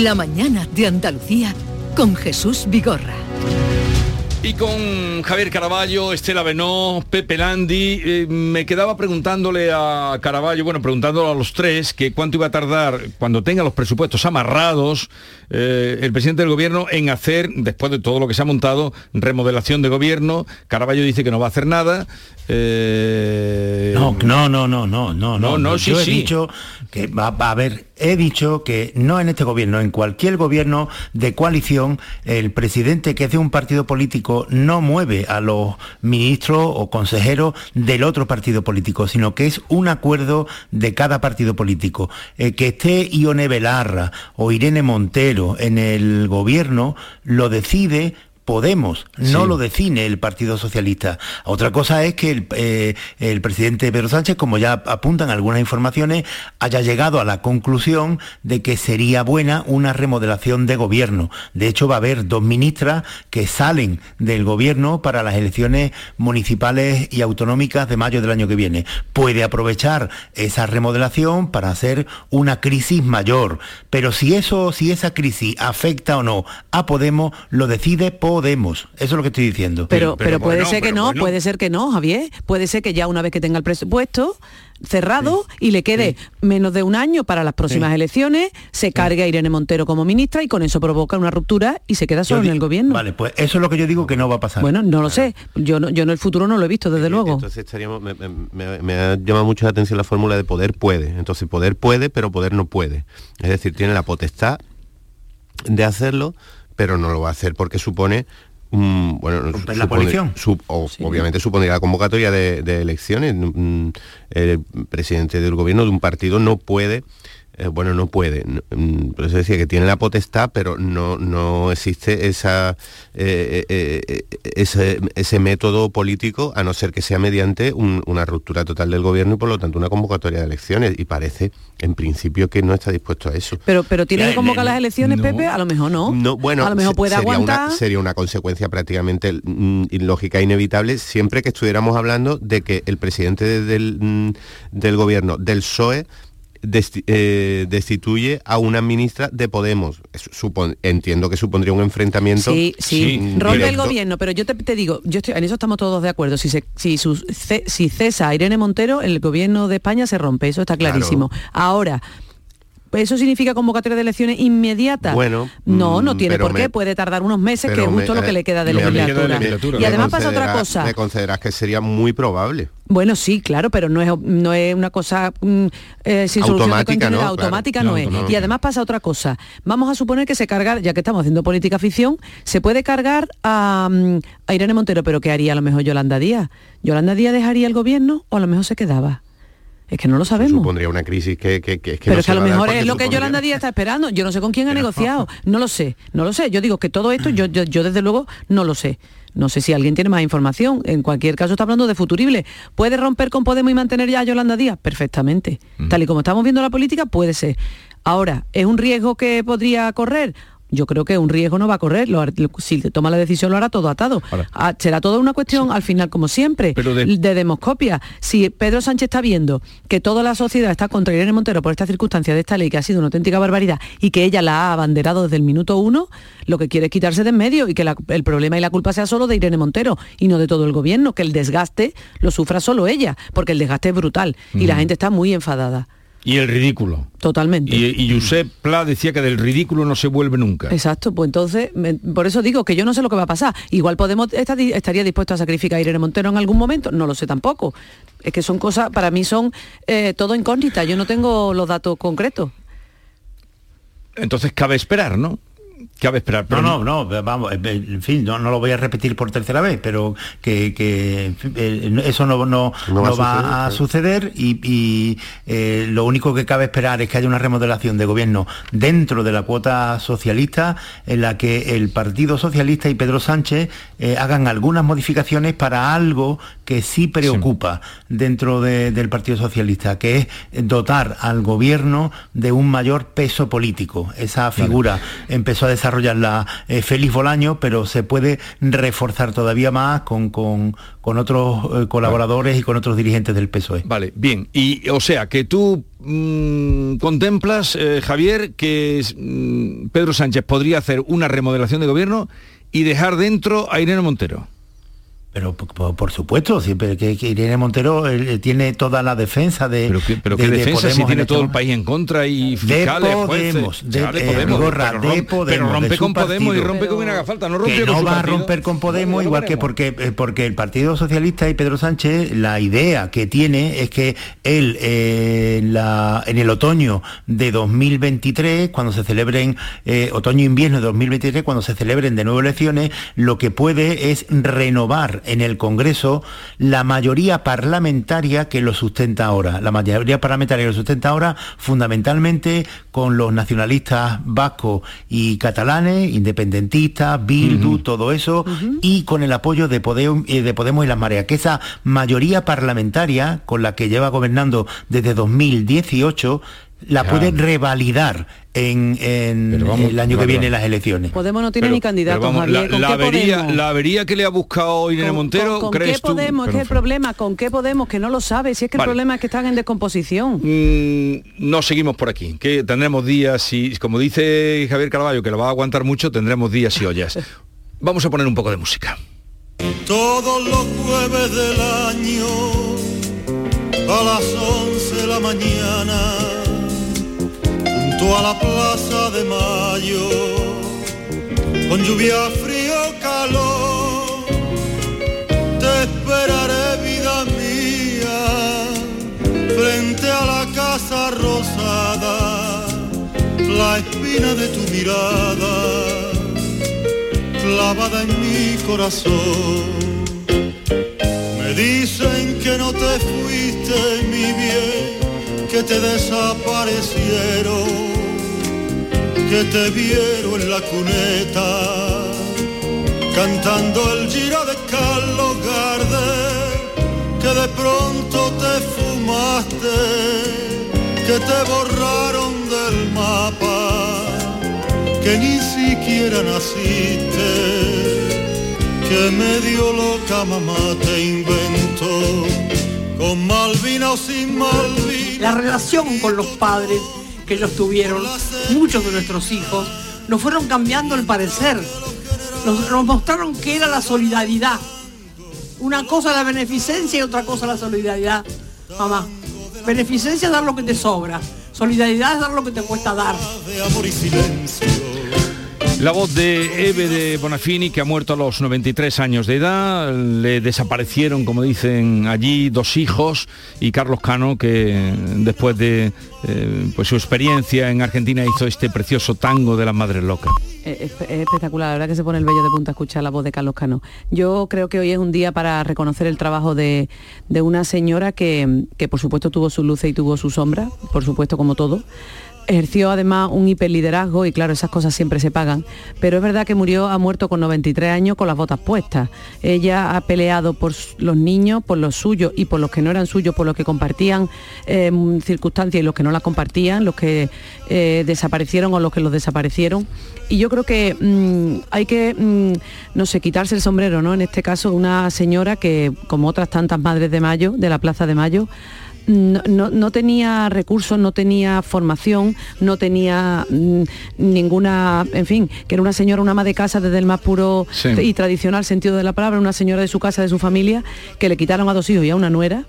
Speaker 1: La mañana de Andalucía con Jesús Vigorra.
Speaker 2: Y con Javier Caraballo, Estela Benó, Pepe Landi, eh, me quedaba preguntándole a Caraballo, bueno, preguntándole a los tres, que cuánto iba a tardar, cuando tenga los presupuestos amarrados, eh, el presidente del gobierno en hacer, después de todo lo que se ha montado, remodelación de gobierno. Caraballo dice que no va a hacer nada.
Speaker 6: Eh, no, no, no, no, no, no, no, no, yo he dicho, que va, a haber, he dicho que no en este gobierno, en cualquier gobierno de coalición, el presidente que es de un partido político no mueve a los ministros o consejeros del otro partido político, sino que es un acuerdo de cada partido político. Eh, que esté Ione Belarra o Irene Montero en el gobierno lo decide Podemos, no lo define el Partido Socialista. Otra cosa es que eh, el, presidente Pedro Sánchez, como ya apuntan algunas informaciones, haya llegado a la conclusión de que sería buena una remodelación de gobierno. De hecho, va a haber dos ministras que salen del gobierno para las elecciones municipales y autonómicas de mayo del año que viene. Puede aprovechar esa remodelación para hacer una crisis mayor. Pero si eso, si esa crisis afecta o no a Podemos, lo decide por podemos. Eso es lo que estoy diciendo.
Speaker 4: Pero, pero, puede ser que no, puede ser que no, Javier. Puede ser que ya una vez que tenga el presupuesto cerrado y le quede menos de un año para las próximas elecciones, se cargue a Irene Montero como ministra y con eso provoca una ruptura y se queda solo en el gobierno.
Speaker 6: Vale, pues eso es lo que yo digo que no va a pasar.
Speaker 4: Bueno, no lo sé. Yo no, yo en el futuro no lo he visto, desde luego.
Speaker 7: Entonces estaríamos, me, me, ha llamado mucho la atención la fórmula de poder puede. Entonces poder puede, pero poder no puede. Es decir, tiene la potestad de hacerlo, pero no lo va a hacer porque supone bueno,
Speaker 6: la coalición.
Speaker 7: Obviamente supondría la convocatoria de, de elecciones. El presidente del gobierno de un partido no puede eh, bueno, no puede. Por eso decía que tiene la potestad, pero no, no existe esa, eh, eh, ese, método político, a no ser que sea mediante una ruptura total del gobierno y por lo tanto una convocatoria de elecciones. Y parece, en principio, que no está dispuesto a eso.
Speaker 4: Pero, pero tiene que convocar las elecciones, Pepe, a lo mejor no.
Speaker 7: no bueno,
Speaker 4: a lo mejor puede
Speaker 7: sería
Speaker 4: aguantar.
Speaker 7: Una, sería una consecuencia prácticamente mm, ilógica e inevitable siempre que estuviéramos hablando de que el presidente del, mm, del gobierno del PSOE eh, destituye a una ministra de Podemos. entiendo que supondría un enfrentamiento.
Speaker 4: Sí, sí, rompe el gobierno, pero yo te, digo, yo estoy, en eso estamos todos de acuerdo. Si, se, si, si cesa a Irene Montero, el gobierno de España se rompe, eso está clarísimo. Ahora, ¿Eso significa convocatoria de elecciones inmediatas?
Speaker 7: Bueno,
Speaker 4: no, no
Speaker 7: mm,
Speaker 4: tiene por qué, puede tardar unos meses, que es justo
Speaker 7: me-
Speaker 4: lo que le queda de
Speaker 7: me-
Speaker 4: legislatura. Y además pasa otra cosa.
Speaker 7: Me consideras que sería muy probable.
Speaker 4: Bueno, sí, claro, pero no es, no es una cosa mm, eh, sin solución de
Speaker 7: Automática,
Speaker 4: continuidad,
Speaker 7: ¿no?
Speaker 4: Automática
Speaker 7: No,
Speaker 4: no, es.
Speaker 7: automática.
Speaker 4: Y además pasa otra cosa. Vamos a suponer que se carga, ya que estamos haciendo política ficción, se puede cargar a, mm, a Irene Montero, pero ¿qué haría a lo mejor Yolanda Díaz? ¿Yolanda Díaz dejaría el gobierno o a lo mejor se quedaba? Es que no lo sabemos.
Speaker 7: Supondría una crisis que, que, que, que
Speaker 4: pero
Speaker 7: no
Speaker 4: es que a lo mejor es lo que Yolanda Díaz está esperando. Yo no sé con quién ha negociado. No lo sé, no lo sé. Yo digo que todo esto, yo, yo, yo desde luego no lo sé. No sé si alguien tiene más información. En cualquier caso está hablando de futurible. ¿Puede romper con Podemos y mantener ya a Yolanda Díaz? Perfectamente. Tal y como estamos viendo la política, puede ser. Ahora, ¿es un riesgo que podría correr? Yo creo que un riesgo no va a correr. Lo si toma la decisión lo hará todo atado. Ah, será toda una cuestión, al final, como siempre, de... demoscopia. Si Pedro Sánchez está viendo que toda la sociedad está contra Irene Montero por esta circunstancia de esta ley, que ha sido una auténtica barbaridad, y que ella la ha abanderado desde el minuto uno, lo que quiere es quitarse de en medio y que la- el problema y la culpa sea solo de Irene Montero y no de todo el gobierno, que el desgaste lo sufra solo ella, porque el desgaste es brutal y la
Speaker 2: Mm.
Speaker 4: gente está muy enfadada.
Speaker 2: Y el ridículo.
Speaker 4: Totalmente.
Speaker 2: Y, y Josep Pla decía que del ridículo no se vuelve nunca.
Speaker 4: Exacto, pues entonces, me- por eso digo que yo no sé lo que va a pasar. Igual Podemos estaría dispuesto a sacrificar a Irene Montero en algún momento, no lo sé tampoco. Es que son cosas, para mí son eh, todo incógnitas, yo no tengo los datos concretos.
Speaker 2: Entonces cabe esperar, ¿no? Cabe esperar.
Speaker 6: No, no, no, vamos, eh, en fin, no, no lo voy a repetir por tercera vez, pero que, eh, eso no, no,
Speaker 7: No va a
Speaker 6: no va
Speaker 7: suceder,
Speaker 6: a
Speaker 7: claro.
Speaker 6: suceder y, y, eh, lo único que cabe esperar es que haya una remodelación de gobierno dentro de la cuota socialista en la que el Partido Socialista y Pedro Sánchez eh, hagan algunas modificaciones para algo que sí preocupa dentro de- del Partido Socialista, que es dotar al gobierno de un mayor peso político. Esa figura empezó a desarrollarla eh, Félix Bolaño, pero se puede reforzar todavía más con, con- con otros eh, colaboradores y con otros dirigentes del PSOE.
Speaker 2: Vale, bien. Y o sea, que tú mm, contemplas, eh, Javier, que mm, Pedro Sánchez podría hacer una remodelación de gobierno y dejar dentro a Irene Montero.
Speaker 6: Pero por, supuesto, siempre que, que Irene Montero tiene toda la defensa de.
Speaker 2: Pero qué, pero
Speaker 6: de-
Speaker 2: qué
Speaker 6: de
Speaker 2: defensa si
Speaker 6: Podemos
Speaker 2: tiene
Speaker 6: en
Speaker 2: todo el
Speaker 6: este
Speaker 2: país en contra y
Speaker 6: De
Speaker 2: fiscales, jueces.
Speaker 6: Podemos, de, eh,
Speaker 2: Podemos,
Speaker 6: Vigorra,
Speaker 2: pero, rompe-
Speaker 6: Podemos,
Speaker 2: pero rompe con Podemos y rompe con quien haga falta, no rompe
Speaker 6: que
Speaker 2: con
Speaker 6: no
Speaker 2: su
Speaker 6: va a romper con Podemos, igual que porque, eh, porque el Partido Socialista y Pedro Sánchez, la idea que tiene es que él eh, en la- en el otoño de 2023, cuando se celebren, eh, otoño-invierno de 2023, cuando se celebren de nuevo elecciones, lo que puede es renovar en el Congreso la mayoría parlamentaria que lo sustenta ahora. La mayoría parlamentaria que lo sustenta ahora fundamentalmente con los nacionalistas vascos y catalanes, independentistas, Bildu, todo eso, y con el apoyo de Podemos, eh, de Podemos y las Mareas, que esa mayoría parlamentaria con la que lleva gobernando desde 2018 la puede revalidar en, en
Speaker 2: Pero vamos,
Speaker 6: el año que viene las elecciones.
Speaker 4: Podemos no tiene
Speaker 2: Pero-
Speaker 4: ni candidato,
Speaker 2: pero vamos,
Speaker 4: Javier.
Speaker 2: la,
Speaker 4: ¿Con
Speaker 2: la avería, la avería que le ha buscado Irene Montero,
Speaker 4: ¿Con
Speaker 2: ¿crees
Speaker 4: qué
Speaker 2: tú?
Speaker 4: Podemos? Es que el problema, ¿con qué Podemos? Que no lo sabe, si es que
Speaker 2: Vale.
Speaker 4: el problema es que están en descomposición.
Speaker 2: Mm, no seguimos por aquí, que tendremos días y, como dice Javier Caraballo, que lo va a aguantar mucho, tendremos días y ollas. Vamos a poner un poco de música.
Speaker 17: Todos los jueves del año a las 11 de la mañana a la plaza de mayo con lluvia, frío, calor te esperaré vida mía frente a la casa rosada la espina de tu mirada clavada en mi corazón. Me dicen que no te fuiste, mi bien, que te desaparecieron, que te vieron en la cuneta, cantando el giro de Carlos Gardel, que de pronto te fumaste, que te borraron del mapa que ni siquiera naciste, que medio loca mamá te inventó, con Malvina o sin Malvina.
Speaker 18: La relación con los padres que ellos tuvieron, muchos de nuestros hijos, nos fueron cambiando el parecer. Nos, nos mostraron que era la solidaridad. Una cosa la beneficencia y otra cosa la solidaridad. Mamá, beneficencia es dar lo que te sobra. Solidaridad es dar lo que te cuesta dar.
Speaker 2: La voz de Eve de Bonafini, que ha muerto a los 93 años de edad, le desaparecieron, como dicen allí, dos hijos, y Carlos Cano, que después de eh, pues su experiencia en Argentina hizo este precioso tango de las Madres Locas.
Speaker 4: Es, espectacular, la verdad que se pone el vello de punta escuchar la voz de Carlos Cano. Yo creo que hoy es un día para reconocer el trabajo de, de una señora que, que por supuesto tuvo su luces y tuvo su sombra, por supuesto como todo, ejerció además un hiperliderazgo y claro, esas cosas siempre se pagan, pero es verdad que murió, ha muerto con 93 años con las botas puestas. Ella ha peleado por los niños, por los suyos y por los que no eran suyos, por los que compartían em, circunstancias y los que no las compartían, los que eh, desaparecieron o los que los desaparecieron. Y yo creo que mm, hay que, mm, no sé, quitarse el sombrero, ¿no? En este caso, una señora que, como otras tantas madres de Mayo, de la Plaza de Mayo, no, tenía recursos, no tenía formación, no tenía mm, ninguna, en fin, que era una señora, una ama de casa desde el más puro y tradicional sentido de la palabra, una señora de su casa, de su familia, que le quitaron a dos hijos y a una nuera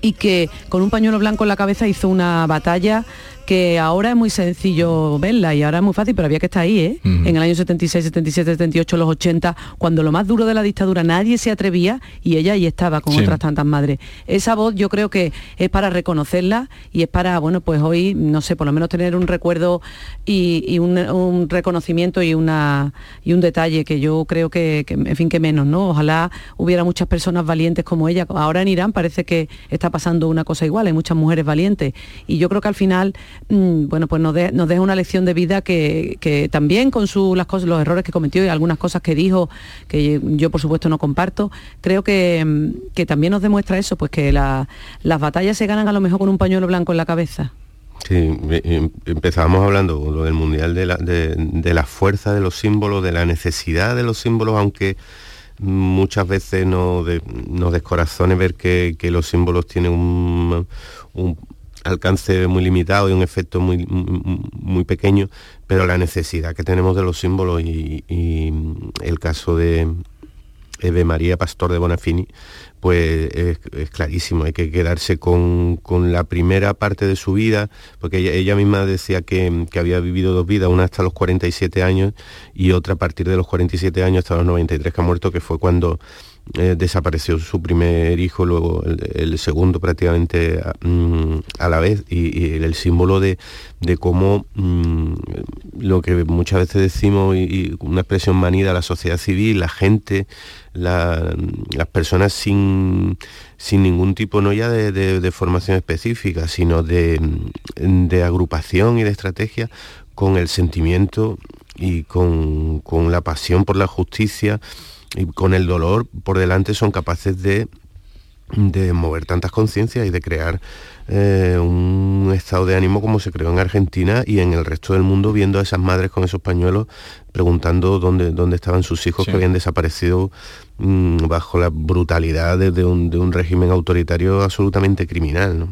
Speaker 4: y que con un pañuelo blanco en la cabeza hizo una batalla que ahora es muy sencillo verla y ahora es muy fácil, pero había que estar ahí, ¿eh? En el año 76, 77, 78, los 80, cuando lo más duro de la dictadura nadie se atrevía y ella ahí estaba con otras tantas madres. Esa voz yo creo que es para reconocerla y es para, bueno, pues hoy, no sé, por lo menos tener un recuerdo y, un, reconocimiento y, una, y un detalle que yo creo que, en fin, que menos, ¿no? Ojalá hubiera muchas personas valientes como ella. Ahora en Irán parece que está pasando una cosa igual, hay muchas mujeres valientes y yo creo que al final bueno, pues nos, deja una lección de vida que, también con las cosas, los errores que cometió y algunas cosas que dijo, que yo por supuesto no comparto, creo que, mm, también nos demuestra eso, pues que las batallas se ganan a lo mejor con un pañuelo blanco en la cabeza.
Speaker 7: Sí, em, empezábamos hablando del mundial de la, de, la fuerza de los símbolos, de la necesidad de los símbolos, aunque muchas veces nos, descorazone ver que, los símbolos tienen un, alcance muy limitado y un efecto muy, muy pequeño, pero la necesidad que tenemos de los símbolos y, el caso de Eve María Pastor de Bonafini, pues es, clarísimo, hay que quedarse con, la primera parte de su vida, porque ella, misma decía que, que, había vivido dos vidas, una hasta los 47 años y otra a partir de los 47 años hasta los 93 que ha muerto, que fue cuando eh, desapareció su primer hijo, luego el, segundo prácticamente mm, a, la vez, y, el símbolo de, cómo mm, lo que muchas veces decimos, y, una expresión manida, la sociedad civil, la gente, las personas sin, sin ningún tipo no ya de, formación específica, sino de, de agrupación y de estrategia, con el sentimiento y con, con la pasión por la justicia, y con el dolor por delante son capaces de, de mover tantas conciencias y de crear eh, un estado de ánimo como se creó en Argentina y en el resto del mundo viendo a esas madres con esos pañuelos preguntando dónde, dónde estaban sus hijos que habían desaparecido mm, bajo la brutalidad de, un, de, un, régimen autoritario absolutamente criminal. ¿no?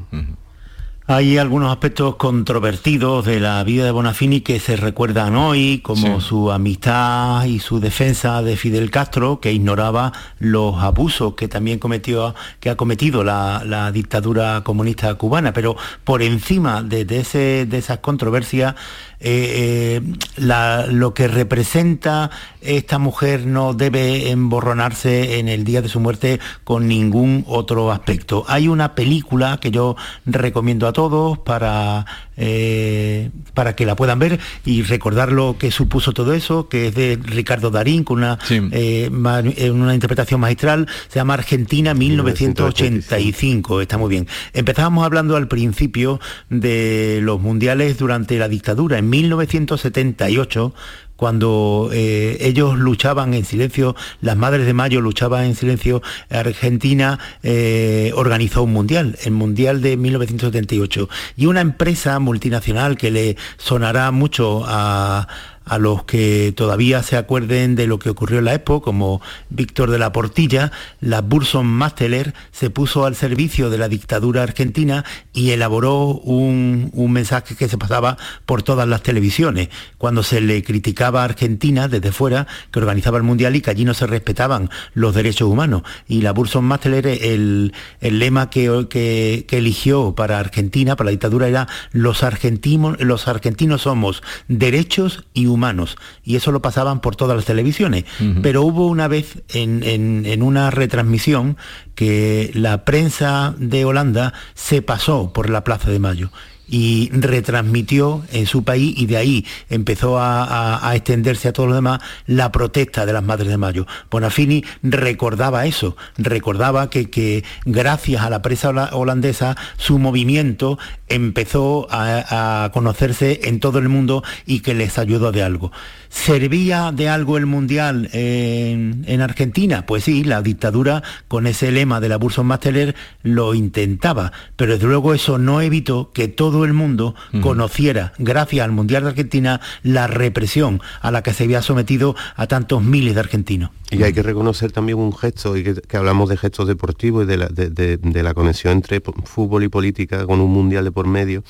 Speaker 6: Hay algunos aspectos controvertidos de la vida de Bonafini que se recuerdan hoy, como su amistad y su defensa de Fidel Castro, que ignoraba los abusos que también cometió, que ha cometido la, dictadura comunista cubana. Pero por encima de, ese, de esas controversias, eh, eh, lo que representa esta mujer no debe emborronarse en el día de su muerte con ningún otro aspecto. Hay una película que yo recomiendo a todos para, eh, para que la puedan ver y recordar lo que supuso todo eso, que es de Ricardo Darín, con una, una interpretación magistral, se llama Argentina 1985, está muy bien. Empezábamos hablando al principio de los mundiales durante la dictadura. 1978 cuando eh, ellos luchaban en silencio, las Madres de Mayo luchaban en silencio, Argentina eh, organizó un mundial, el Mundial de 1978. Y una empresa multinacional que le sonará mucho a, a los que todavía se acuerden de lo que ocurrió en la Expo, como Víctor de la Portilla, la Burson Masteler se puso al servicio de la dictadura argentina y elaboró un, mensaje que se pasaba por todas las televisiones. Cuando se le criticaba a Argentina desde fuera, que organizaba el Mundial y que allí no se respetaban los derechos humanos. Y la Burson Masteler, el, el lema que, que, eligió para Argentina, para la dictadura, era los argentinos, los argentinos somos derechos y humanos humanos. Y eso lo pasaban por todas las televisiones. Pero hubo una vez en, en, una retransmisión que la prensa de Holanda se pasó por la Plaza de Mayo y retransmitió en su país y de ahí empezó a, extenderse a todos los demás la protesta de las Madres de Mayo. Bonafini recordaba eso, recordaba que, gracias a la prensa holandesa su movimiento empezó a, conocerse en todo el mundo y que les ayudó de algo. ¿Servía de algo el Mundial en, Argentina? Pues sí, la dictadura con ese lema de la Burson Masteler lo intentaba, pero desde luego eso no evitó que todo el mundo conociera, gracias al Mundial de Argentina, la represión a la que se había sometido a tantos miles de argentinos.
Speaker 7: Y hay que reconocer también un gesto, y que, hablamos de gestos deportivos y de la, de la conexión entre fútbol y política con un Mundial de por medio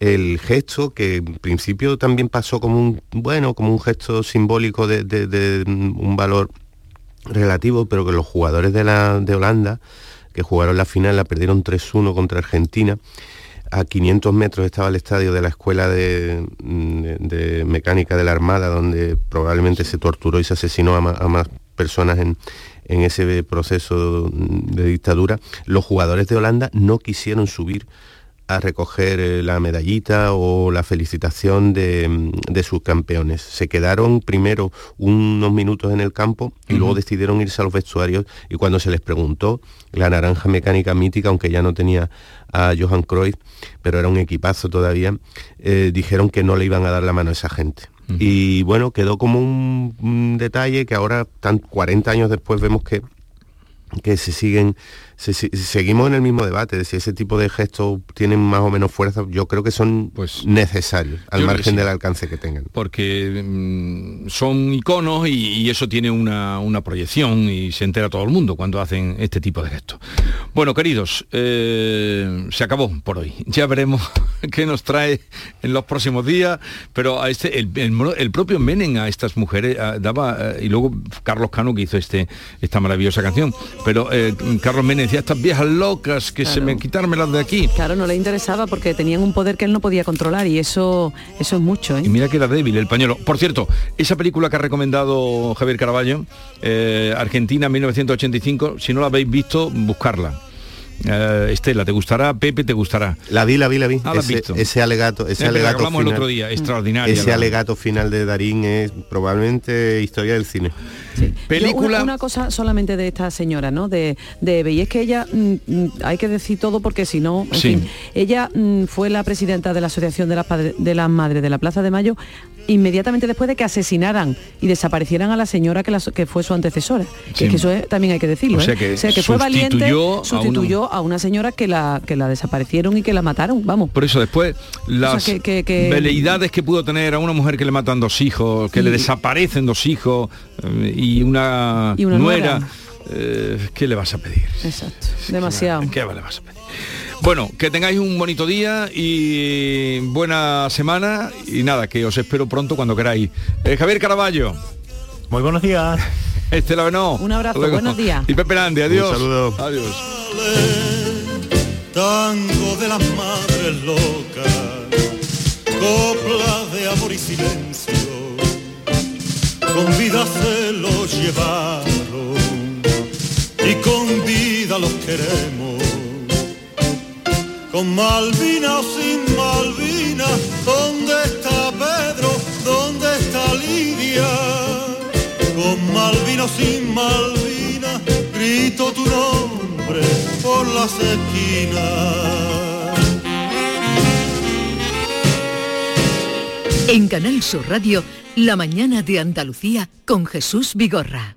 Speaker 7: el gesto que en principio también pasó como un bueno como un gesto simbólico de, un valor relativo pero que los jugadores de, la, de Holanda que jugaron la final la perdieron 3-1 contra Argentina. A 500 metros estaba el estadio de la escuela de, mecánica de la Armada donde probablemente se torturó y se asesinó a más, personas en, en ese proceso de dictadura, los jugadores de Holanda no quisieron subir a recoger eh, la medallita o la felicitación mm, de, sus campeones. Se quedaron primero unos minutos en el campo y luego decidieron irse a los vestuarios y cuando se les preguntó, la naranja mecánica mítica, aunque ya no tenía a Johan Cruyff, pero era un equipazo todavía, eh, dijeron que no le iban a dar la mano a esa gente. Y bueno, quedó como un, detalle que ahora, tan 40 años después, vemos que, que se siguen seguimos en el mismo debate de si ese tipo de gestos tienen más o menos fuerza, yo creo que son pues, necesarios, al margen del alcance que tengan.
Speaker 2: Porque mm, son iconos y, eso tiene una, proyección y se entera todo el mundo cuando hacen este tipo de gestos. Bueno, queridos, eh, se acabó por hoy. Ya veremos qué nos trae en los próximos días, pero a este, el, propio Menem a estas mujeres daba, eh, y luego Carlos Cano que hizo este, esta maravillosa canción, pero eh, Carlos Menem decía, estas viejas locas que se me quitármelas de aquí.
Speaker 4: Claro, no le interesaba porque tenían un poder que él no podía controlar y eso, eso es mucho. ¿eh?
Speaker 2: Y mira que era débil el pañuelo. Por cierto, esa película que ha recomendado Javier Caraballo, eh, Argentina 1985, si no la habéis visto, buscarla eh, Estela, ¿te gustará? Pepe, ¿te gustará?
Speaker 7: La vi, la vi, la vi.
Speaker 2: Ah, ese,
Speaker 7: ese, alegato, ese alegato
Speaker 2: final, el otro día, extraordinario.
Speaker 7: Ese alegato final de Darín es probablemente historia del cine.
Speaker 4: Película. una, cosa solamente de esta señora, ¿no? De, de Eve, y es que ella, mm, mm, hay que decir todo porque si no, ella mm, fue la presidenta de la Asociación de las, de las Madres de la Plaza de Mayo inmediatamente después de que asesinaran y desaparecieran a la señora que, que fue su antecesora. que eso también hay que decirlo. O sea
Speaker 2: ¿eh?
Speaker 4: que, fue valiente, sustituyó a una... señora que la, que la desaparecieron y que la mataron, vamos.
Speaker 2: Por eso después las veleidades que pudo tener a una mujer que le matan dos hijos, que le desaparecen dos hijos eh, y una, nuera, eh, ¿qué le vas a pedir?
Speaker 4: Exacto, demasiado.
Speaker 2: ¿Qué le vas a pedir? Bueno, que tengáis un bonito día y buena semana y nada, que os espero pronto cuando queráis. Eh, Javier Caraballo.
Speaker 6: Muy buenos días.
Speaker 2: Estela Benó.
Speaker 4: Un abrazo, buenos días.
Speaker 2: Y Pepe Landi, adiós.
Speaker 7: Un saludo.
Speaker 2: Adiós.
Speaker 17: Tango de las madres locas, copla de amor y silencio, con vida se los llevaron y con vida los queremos con Malvina o sin Malvina, ¿dónde está Pedro? ¿Dónde está Lidia? Con Malvina o sin Malvina, grito tu nombre por las esquinas.
Speaker 1: En Canal Sur Radio, La mañana de Andalucía con Jesús Vigorra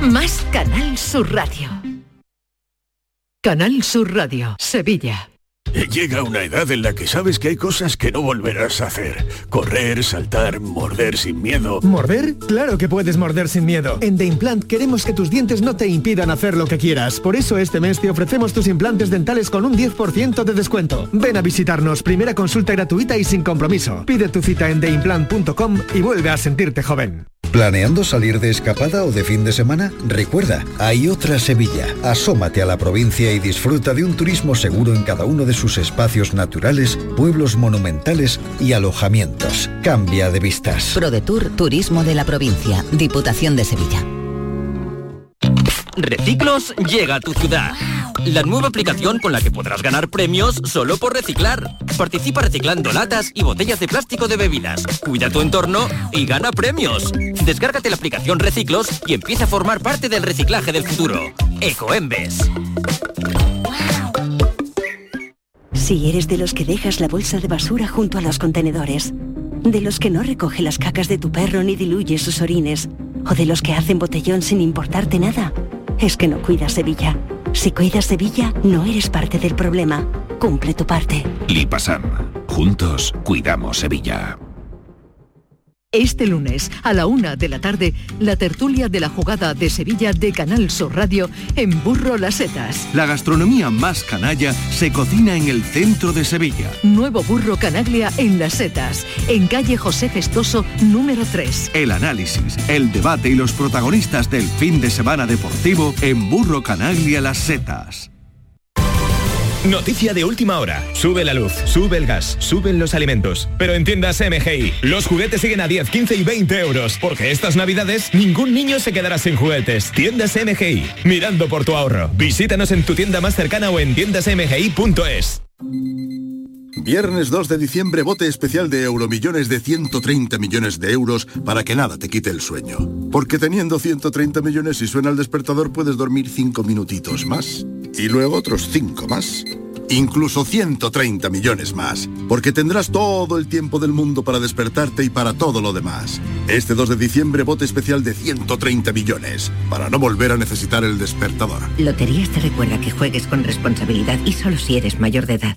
Speaker 1: más Canal Sur Radio. Canal Sur Radio, Sevilla.
Speaker 19: Llega una edad en la que sabes que hay cosas que no volverás a hacer. Correr, saltar, morder sin miedo.
Speaker 20: ¿Morder? Claro que puedes morder sin miedo. En The Implant queremos que tus dientes no te impidan hacer lo que quieras. Por eso este mes te ofrecemos tus implantes dentales con un 10% de descuento. Ven a visitarnos, primera consulta gratuita y sin compromiso. Pide tu cita en theimplant.com y vuelve a sentirte joven.
Speaker 12: ¿Planeando salir de escapada o de fin de semana? Recuerda, hay otra Sevilla. Asómate a la provincia y disfruta de un turismo seguro en cada uno de sus espacios naturales, pueblos monumentales y alojamientos. Cambia de vistas.
Speaker 21: ProDetour Turismo de la Provincia, Diputación de Sevilla.
Speaker 13: Reciclos llega a tu ciudad. La nueva aplicación con la que podrás ganar premios solo por reciclar. Participa reciclando latas y botellas de plástico de bebidas. Cuida tu entorno y gana premios. Descárgate la aplicación Reciclos y empieza a formar parte del reciclaje del futuro. Ecoembes.
Speaker 14: Si eres de los que dejas la bolsa de basura junto a los contenedores, de los que no recoge las cacas de tu perro ni diluye sus orines, o de los que hacen botellón sin importarte nada, es que no cuidas Sevilla. Si cuidas Sevilla, no eres parte del problema. Cumple tu parte.
Speaker 15: Lipasam. Juntos cuidamos Sevilla.
Speaker 1: Este lunes, a la una de la tarde, la tertulia de la jugada de Sevilla de Canal Sur Radio en Burro Las Setas.
Speaker 22: La gastronomía más canalla se cocina en el centro de Sevilla.
Speaker 1: Nuevo Burro Canaglia en Las Setas, en calle José Gestoso, número 3.
Speaker 22: El análisis, el debate y los protagonistas del fin de semana deportivo en Burro Canaglia Las Setas.
Speaker 23: Noticia de última hora. Sube la luz, sube el gas, suben los alimentos. Pero en tiendas MGI, los juguetes siguen a 10, 15 y 20 euros. Porque estas navidades ningún niño se quedará sin juguetes. Tiendas MGI, mirando por tu ahorro. Visítanos en tu tienda más cercana o en tiendasmgi.es.
Speaker 24: Viernes 2 de diciembre, bote especial de Euromillones de 130 millones de euros para que nada te quite el sueño. Porque teniendo 130 millones y suena el despertador puedes dormir 5 minutitos más. Y luego otros 5 más. Incluso 130 millones más. Porque tendrás todo el tiempo del mundo para despertarte y para todo lo demás. Este 2 de diciembre, bote especial de 130 millones. Para no volver a necesitar el despertador.
Speaker 25: Loterías te recuerda que juegues con responsabilidad y solo si eres mayor de edad.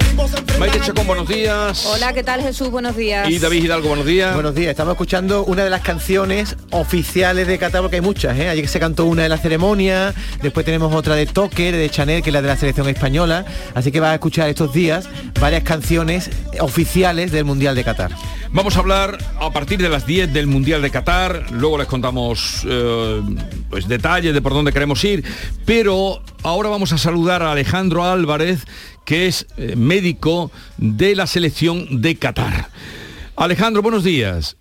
Speaker 2: Maite Chacón, buenos días.
Speaker 26: Hola, ¿qué tal Jesús? Buenos días.
Speaker 2: Y David Hidalgo, buenos días.
Speaker 27: Buenos días, estamos escuchando una de las canciones oficiales de Qatar, porque hay muchas, ¿eh? Ayer se cantó una de la ceremonia, después tenemos otra de Toker, de Chanel, que es la de la selección española, así que vas a escuchar estos días varias canciones oficiales del Mundial de Qatar.
Speaker 2: Vamos a hablar a partir de las 10 del Mundial de Qatar, luego les contamos eh, pues detalles de por dónde queremos ir, pero ahora vamos a saludar a Alejandro Álvarez, que es eh, médico de la selección de Qatar. Alejandro, buenos días.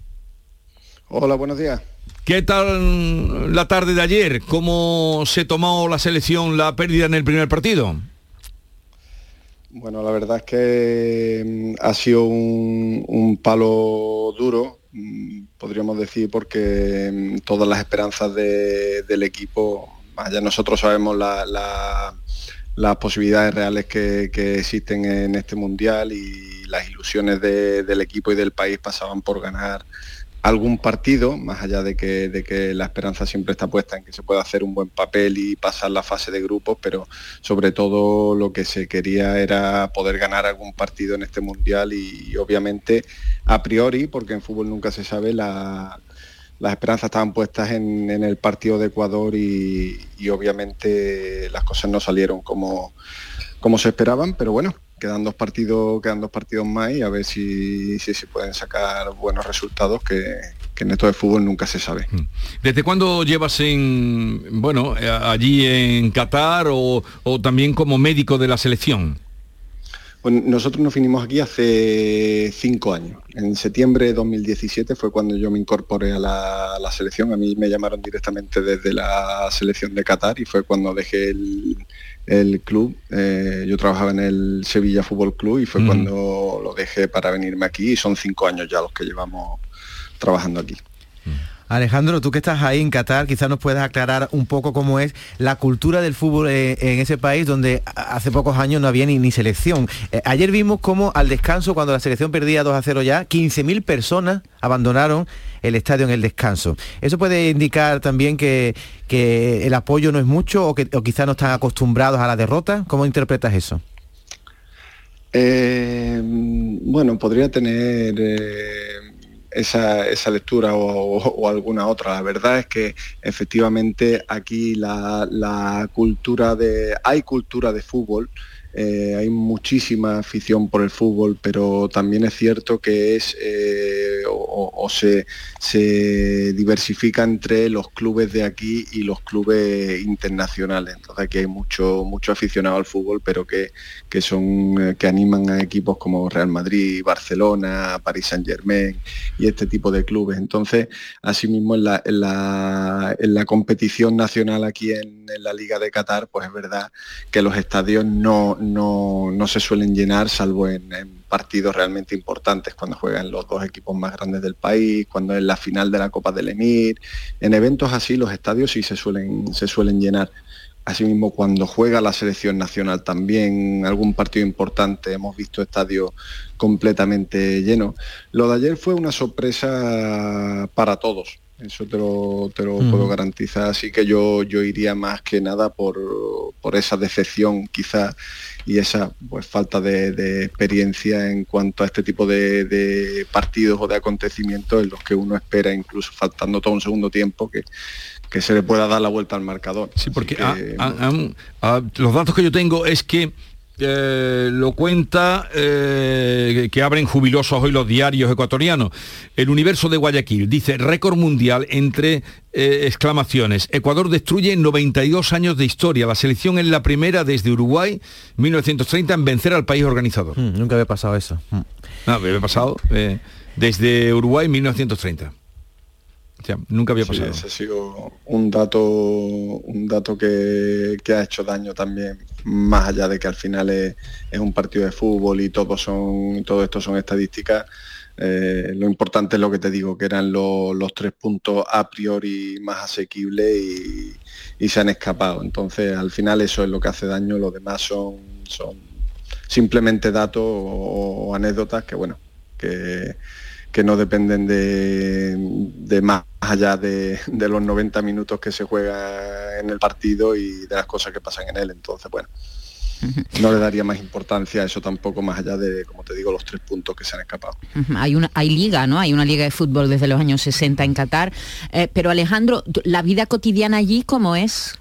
Speaker 28: Hola, buenos días.
Speaker 2: ¿Qué tal la tarde de ayer? ¿Cómo se tomó la selección la pérdida en el primer partido?
Speaker 28: Bueno, la verdad es que mm, ha sido un, un palo duro, mm, podríamos decir, porque mm, todas las esperanzas de- del equipo, ya nosotros sabemos la- la- las posibilidades reales que, que existen en este mundial y las ilusiones de- del equipo y del país pasaban por ganar algún partido, más allá de que, de que la esperanza siempre está puesta en que se pueda hacer un buen papel y pasar la fase de grupos, pero sobre todo lo que se quería era poder ganar algún partido en este mundial y, obviamente a priori, porque en fútbol nunca se sabe, las esperanzas estaban puestas en, el partido de Ecuador y, obviamente las cosas no salieron como, como se esperaban, pero bueno, quedan dos partidos, quedan dos partidos más y a ver si, si se pueden sacar buenos resultados que, en esto de fútbol nunca se sabe. Mm.
Speaker 2: ¿Desde cuándo llevas en bueno eh, allí en Qatar o, también como médico de la selección?
Speaker 28: Bueno, nosotros nos vinimos aquí hace cinco años. En septiembre de 2017 fue cuando yo me incorporé a la, a la, selección. A mí me llamaron directamente desde la selección de Qatar y fue cuando dejé el, el club. Eh, yo trabajaba en el Sevilla Fútbol Club y fue mm. cuando lo dejé para venirme aquí y son cinco años ya los que llevamos trabajando aquí.
Speaker 27: Alejandro, tú que estás ahí en Qatar, quizás nos puedas aclarar un poco cómo es la cultura del fútbol eh, en ese país donde hace pocos años no había ni, selección. Eh, ayer vimos cómo al descanso, cuando la selección perdía 2 a 0 ya, 15.000 personas abandonaron el estadio en el descanso. ¿Eso puede indicar también que, el apoyo no es mucho o quizás no están acostumbrados a la derrota? ¿Cómo interpretas eso?
Speaker 28: Eh, bueno, podría tener esa, esa lectura o, alguna otra. La verdad es que efectivamente aquí la, la cultura de. hay cultura de fútbol, eh, hay muchísima afición por el fútbol, pero también es cierto que es eh, o, se, diversifica entre los clubes de aquí y los clubes internacionales. Entonces aquí hay mucho, mucho aficionado al fútbol, pero que, son eh, que animan a equipos como Real Madrid, Barcelona, París Saint Germain y este tipo de clubes. Entonces, asimismo en la, en la, en la competición nacional aquí en la Liga de Qatar, pues es verdad que los estadios no no, se suelen llenar salvo en, partidos realmente importantes, cuando juegan los dos equipos más grandes del país, cuando es la final de la Copa del Emir. En eventos así los estadios sí se suelen, se suelen llenar. Asimismo, cuando juega la selección nacional también, algún partido importante, hemos visto estadios completamente llenos. Lo de ayer fue una sorpresa para todos eso te lo, te lo puedo garantizar. Así que yo, yo iría más que nada por, esa decepción quizá y esa pues, falta de, experiencia en cuanto a este tipo de, partidos o de acontecimientos en los que uno espera, incluso faltando todo un segundo tiempo, que, que se le pueda dar la vuelta al marcador.
Speaker 2: Sí, porque los datos que yo tengo es que eh, lo cuenta eh, que abren jubilosos hoy los diarios ecuatorianos. El universo de Guayaquil dice récord mundial entre eh, exclamaciones. Ecuador destruye 92 años de historia. La selección es la primera desde Uruguay 1930 en vencer al país organizador.
Speaker 27: Mm, nunca había pasado eso.
Speaker 2: Mm. No, había pasado desde Uruguay 1930 nunca había pasado.
Speaker 28: ese ha sido un dato, un dato que, ha hecho daño también, más allá de que al final es, un partido de fútbol y todo son, todo esto son estadísticas. Eh, lo importante es lo que te digo, que eran los tres puntos a priori más asequibles y, se han escapado. Entonces, al final eso es lo que hace daño, lo demás son, son simplemente datos o anécdotas que, bueno, que, que no dependen de, más allá de, los 90 minutos que se juega en el partido y de las cosas que pasan en él. Entonces, bueno, no le daría más importancia a eso tampoco, más allá de, como te digo, los tres puntos que se han escapado.
Speaker 29: Hay una hay liga, ¿no? Hay una liga de fútbol desde los años 60 en Qatar. Eh, pero Alejandro, la vida cotidiana allí, ¿cómo es?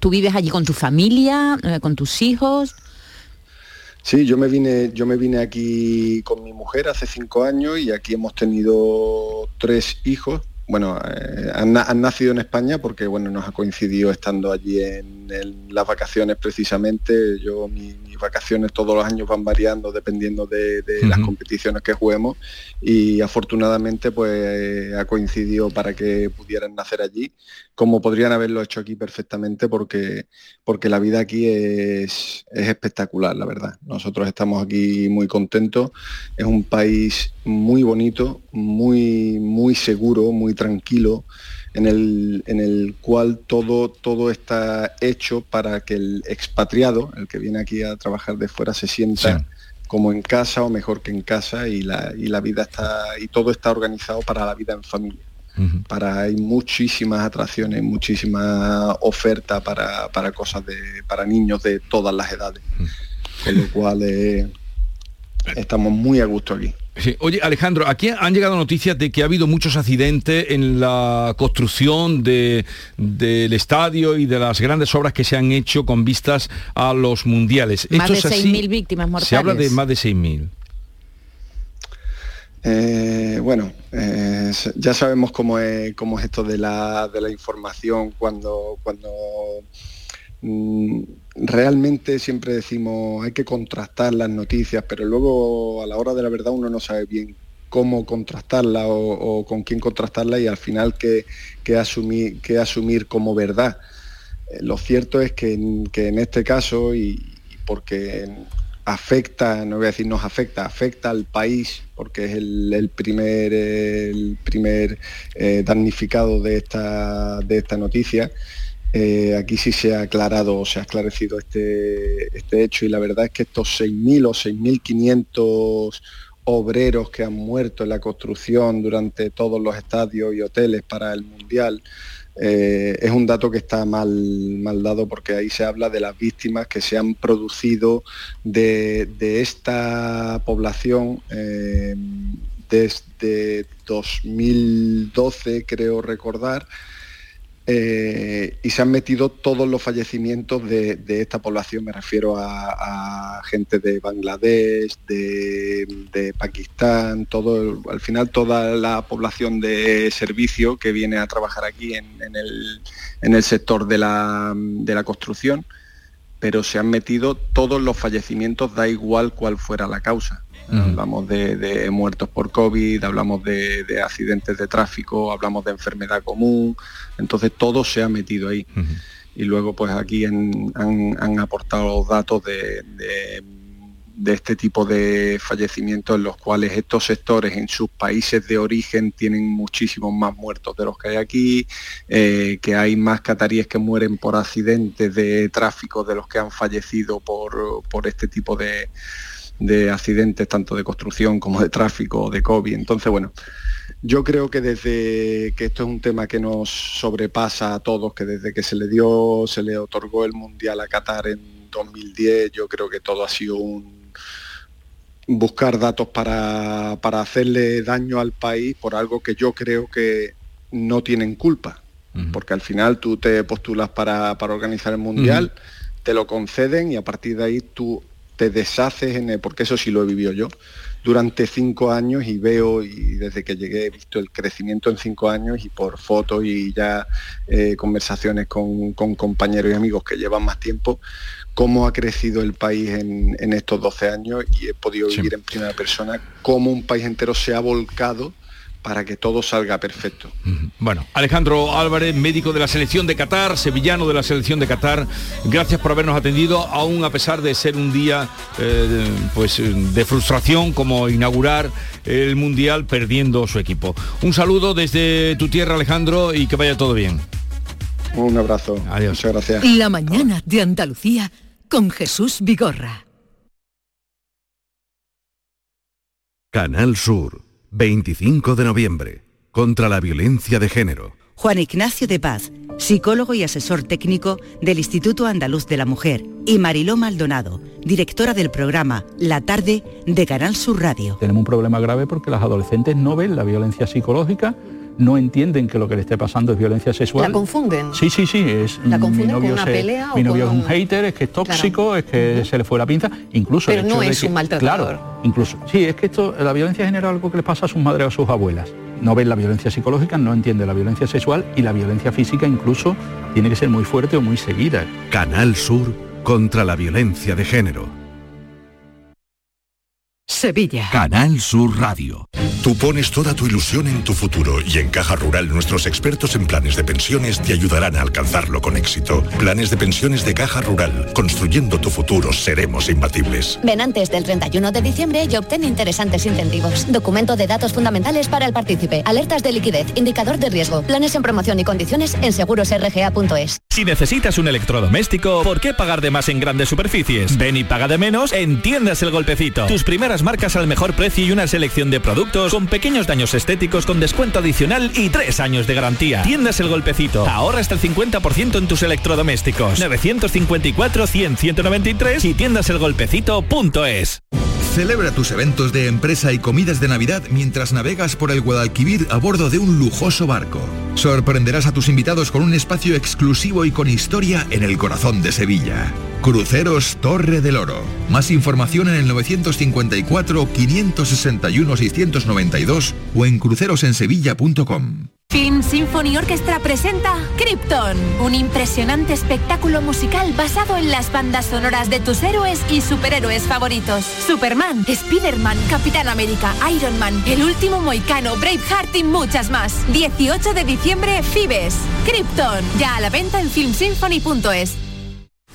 Speaker 29: ¿Tú vives allí con tu familia, eh, con tus hijos?
Speaker 28: Sí, yo me vine, yo me vine aquí con mi mujer hace cinco años y aquí hemos tenido tres hijos. Bueno, eh, han, nacido en España porque bueno, nos ha coincidido estando allí en, las vacaciones precisamente. Yo mis vacaciones todos los años van variando dependiendo de, las competiciones que juguemos y afortunadamente pues ha coincidido para que pudieran nacer allí como podrían haberlo hecho aquí perfectamente porque, porque la vida aquí es, espectacular, la verdad. Nosotros estamos aquí muy contentos, es un país muy bonito, muy, muy seguro, muy tranquilo, en el, en el cual todo, todo está hecho para que el expatriado, el que viene aquí a trabajar de fuera, se sienta como en casa o mejor que en casa y la, y la vida está y todo está organizado para la vida en familia. Para hay muchísimas atracciones, muchísima oferta para, para cosas de para niños de todas las edades. Con lo cual eh, estamos muy a gusto aquí.
Speaker 2: Oye, Alejandro, aquí han llegado noticias de que ha habido muchos accidentes en la construcción de, del estadio y de las grandes obras que se han hecho con vistas a los mundiales.
Speaker 29: Más de 6.000 víctimas mortales.
Speaker 2: Se habla de más de 6.000.
Speaker 28: Eh, bueno, eh, ya sabemos cómo es, cómo es esto de la, de la información cuando, cuando mm, realmente siempre decimos hay que contrastar las noticias, pero luego a la hora de la verdad uno no sabe bien cómo contrastarla o, con quién contrastarla y al final qué, asumir, asumir como verdad. Eh, lo cierto es que, en este caso, y, porque afecta, no voy a decir nos afecta, afecta al país, porque es el, primer, el primer eh, damnificado de esta, de esta noticia, eh, aquí sí se ha aclarado, se ha esclarecido este, este hecho y la verdad es que estos 6.000 o 6.500 obreros que han muerto en la construcción durante todos los estadios y hoteles para el Mundial, eh, es un dato que está mal, mal, dado porque ahí se habla de las víctimas que se han producido de, esta población eh, desde 2012, creo recordar, eh, y se han metido todos los fallecimientos de, esta población, me refiero a, gente de Bangladesh, de, Pakistán, todo, al final toda la población de servicio que viene a trabajar aquí en, el, sector de la, de la construcción, pero se han metido todos los fallecimientos, da igual cuál fuera la causa. Hablamos de, muertos por COVID, hablamos de, accidentes de tráfico, hablamos de enfermedad común, entonces todo se ha metido ahí. Y luego pues aquí han, aportado los datos de, este tipo de fallecimientos en los cuales estos sectores en sus países de origen tienen muchísimos más muertos de los que hay aquí, eh, que hay más cataríes que mueren por accidentes de tráfico de los que han fallecido por este tipo de, de accidentes tanto de construcción como de tráfico de COVID. Entonces, bueno, yo creo que desde que esto es un tema que nos sobrepasa a todos, que desde que se le dio, se le otorgó el Mundial a Qatar en 2010, yo creo que todo ha sido un buscar datos para, hacerle daño al país por algo que yo creo que no tienen culpa. Porque al final tú te postulas para, organizar el Mundial, te lo conceden y a partir de ahí tú te deshaces en el, porque eso sí lo he vivido yo, durante cinco años y veo, y desde que llegué he visto el crecimiento en cinco años y por fotos y ya eh, conversaciones con, compañeros y amigos que llevan más tiempo, cómo ha crecido el país en, estos 12 años y he podido vivir en primera persona cómo un país entero se ha volcado para que todo salga perfecto.
Speaker 2: Bueno, Alejandro Álvarez, médico de la selección de Qatar, sevillano de la selección de Qatar, gracias por habernos atendido, aún a pesar de ser un día eh, pues, de frustración como inaugurar el Mundial perdiendo su equipo. Un saludo desde tu tierra, Alejandro, y que vaya todo bien.
Speaker 28: Un abrazo.
Speaker 2: Adiós.
Speaker 28: Muchas gracias.
Speaker 1: La mañana de Andalucía con Jesús Vigorra.
Speaker 22: Canal Sur 25 de noviembre, contra la violencia de género.
Speaker 30: Juan Ignacio de Paz, psicólogo y asesor técnico del Instituto Andaluz de la Mujer, y Mariló Maldonado, directora del programa La Tarde de Canal Sur Radio.
Speaker 31: Tenemos un problema grave porque las adolescentes no ven la violencia psicológica no entienden que lo que le esté pasando es violencia sexual.
Speaker 29: ¿La confunden?
Speaker 31: Sí, sí, sí. Es,
Speaker 29: ¿La confunden con una pelea
Speaker 31: Mi novio es un hater, es que es tóxico, es que se le fue la pinza. Incluso
Speaker 29: Pero no es un maltratador.
Speaker 31: Claro, incluso. Sí, es que esto, la violencia genera algo que les pasa a sus madres o a sus abuelas. No ven la violencia psicológica, no entienden la violencia sexual y la violencia física incluso tiene que ser muy fuerte o muy seguida.
Speaker 22: Canal Sur contra la violencia de género.
Speaker 1: Sevilla.
Speaker 22: Canal Sur Radio.
Speaker 32: Tú pones toda tu ilusión en tu futuro y en Caja Rural nuestros expertos en planes de pensiones te ayudarán a alcanzarlo con éxito. Planes de pensiones de Caja Rural. Construyendo tu futuro seremos imbatibles.
Speaker 33: Ven antes del 31 de diciembre y obtén interesantes incentivos. Documento de datos fundamentales para el partícipe. Alertas de liquidez. Indicador de riesgo. Planes en promoción y condiciones en segurosrga.es.
Speaker 34: Si necesitas un electrodoméstico, ¿por qué pagar de más en grandes superficies? Ven y paga de menos en Tiendas El Golpecito. Tus primeras marcas al mejor precio y una selección de productos con pequeños daños estéticos con descuento adicional y tres años de garantía. Tiendas El Golpecito. Ahorra hasta el 50% en tus electrodomésticos. 954-100-193 y tiendaselgolpecito.es.
Speaker 22: Celebra tus eventos de empresa y comidas de Navidad mientras navegas por el Guadalquivir a bordo de un lujoso barco. Sorprenderás a tus invitados con un espacio exclusivo y con historia en el corazón de Sevilla. Cruceros Torre del Oro. Más información en el 954 561 692 o en crucerosensevilla.com.
Speaker 35: Film Symphony Orchestra presenta Krypton, un impresionante espectáculo musical basado en las bandas sonoras de tus héroes y superhéroes favoritos. Superman, Spider-Man, Capitán América, Iron Man, El Último Moicano, Braveheart y muchas más. 18 de diciembre, Fibes. Krypton, ya a la venta en filmsymphony.es.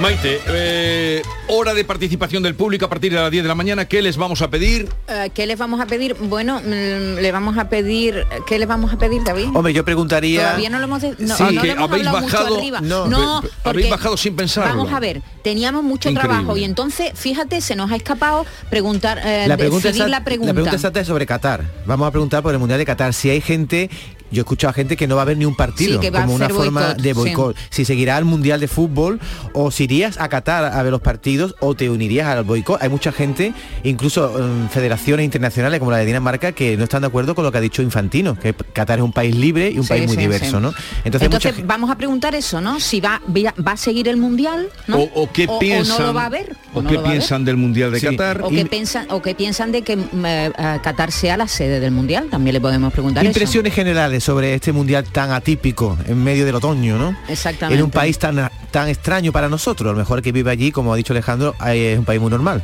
Speaker 2: Maite, eh, hora de participación del público a partir de las 10 de la mañana. ¿Qué les vamos a pedir?
Speaker 29: Eh, ¿Qué les vamos a pedir? Bueno, mm, le vamos a pedir... ¿Qué les vamos a pedir, David?
Speaker 27: Hombre, yo preguntaría...
Speaker 29: Todavía no lo hemos... no,
Speaker 2: Sí,
Speaker 29: no
Speaker 2: que
Speaker 29: lo hemos
Speaker 2: habéis
Speaker 29: mucho
Speaker 2: bajado-
Speaker 29: arriba.
Speaker 2: no,
Speaker 29: No,
Speaker 2: habéis bajado sin pensarlo.
Speaker 29: Vamos a ver, teníamos mucho
Speaker 27: Increíble.
Speaker 29: trabajo y entonces, fíjate, se nos ha escapado preguntar, eh,
Speaker 27: la pregunta,
Speaker 29: la pregunta.
Speaker 27: la pregunta exacta es sobre Qatar. Vamos a preguntar por el Mundial de Qatar. Si hay gente, yo he escuchado a gente que no va a ver ni un partido,
Speaker 29: Sí, que va a
Speaker 27: como una forma de
Speaker 29: sí.
Speaker 27: boicot. Si seguirá el Mundial de Fútbol o si irías a Qatar a ver los partidos o te unirías al boicot. Hay mucha gente, incluso em, federaciones internacionales como la de Dinamarca, que no están de acuerdo con lo que ha dicho Infantino, que Qatar es un país libre y un
Speaker 29: Sí,
Speaker 27: país muy
Speaker 29: sí,
Speaker 27: diverso,
Speaker 29: sí.
Speaker 27: ¿no? Entonces, mucha
Speaker 29: vamos a preguntar eso, ¿no? Si va, va a seguir el mundial, ¿no?
Speaker 2: O, o qué
Speaker 29: o
Speaker 2: piensan,
Speaker 29: no lo va a ver.
Speaker 2: o
Speaker 29: no
Speaker 2: qué piensan del Mundial de
Speaker 27: Sí.
Speaker 2: Qatar.
Speaker 29: O qué piensan, o qué piensan de que mm, eh, eh, Qatar sea la sede del mundial. También le podemos preguntar eso.
Speaker 27: Impresiones generales sobre este mundial tan atípico en medio del otoño, ¿no?
Speaker 29: Exactamente.
Speaker 27: En un país tan, tan extraño para nosotros. A lo mejor que vive allí, como ha dicho Alejandro, es un país muy normal.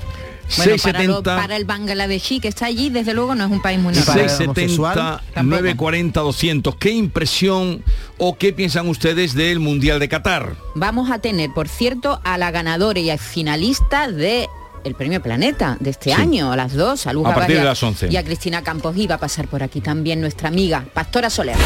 Speaker 29: Bueno, para, lo- para el Bangladeshi que está allí, desde luego no es un país muy normal.
Speaker 2: 670 940 200. ¿Qué impresión o qué piensan ustedes del Mundial de Qatar?
Speaker 29: Vamos a tener, por cierto, a la ganadora y a finalista de el premio Planeta de este
Speaker 2: Sí.
Speaker 29: año, a las dos, a Luz
Speaker 2: A partir de las 11.
Speaker 29: y a Cristina Campos. Y va a pasar por aquí también nuestra amiga Pastora Soler.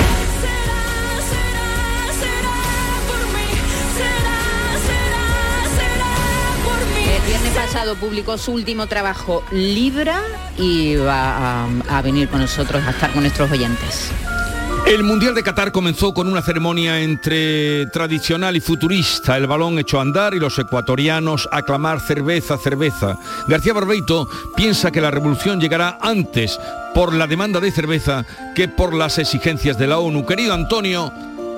Speaker 29: El viernes pasado publicó su último trabajo Libra y va a, a venir con nosotros a estar con nuestros oyentes.
Speaker 2: El Mundial de Qatar comenzó con una ceremonia entre tradicional y futurista. El balón echó a andar y los ecuatorianos a clamar cerveza, cerveza. García Barbeito piensa que la revolución llegará antes por la demanda de cerveza que por las exigencias de la ONU. Querido Antonio,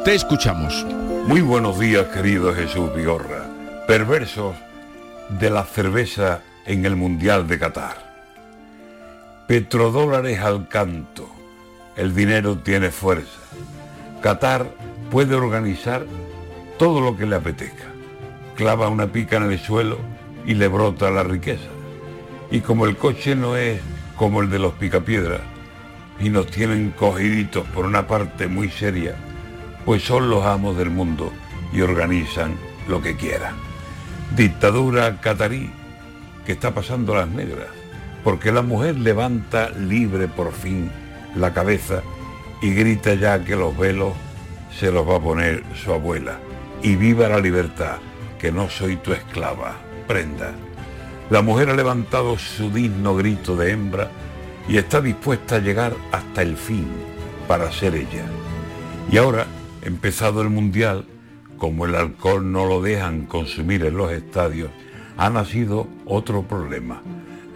Speaker 2: te escuchamos.
Speaker 28: Muy buenos días, querido Jesús Vigorra. Perversos de la cerveza en el Mundial de Qatar. Petrodólares al canto. El dinero tiene fuerza. Qatar puede organizar todo lo que le apetezca. Clava una pica en el suelo y le brota la riqueza. Y como el coche no es como el de los picapiedras y nos tienen cogiditos por una parte muy seria, pues son los amos del mundo y organizan lo que quieran. Dictadura catarí que está pasando las negras, porque la mujer levanta libre por fin la cabeza y grita ya que los velos se los va a poner su abuela. Y viva la libertad, que no soy tu esclava, prenda. La mujer ha levantado su digno grito de hembra y está dispuesta a llegar hasta el fin para ser ella. Y ahora, empezado el mundial, como el alcohol no lo dejan consumir en los estadios, ha nacido otro problema.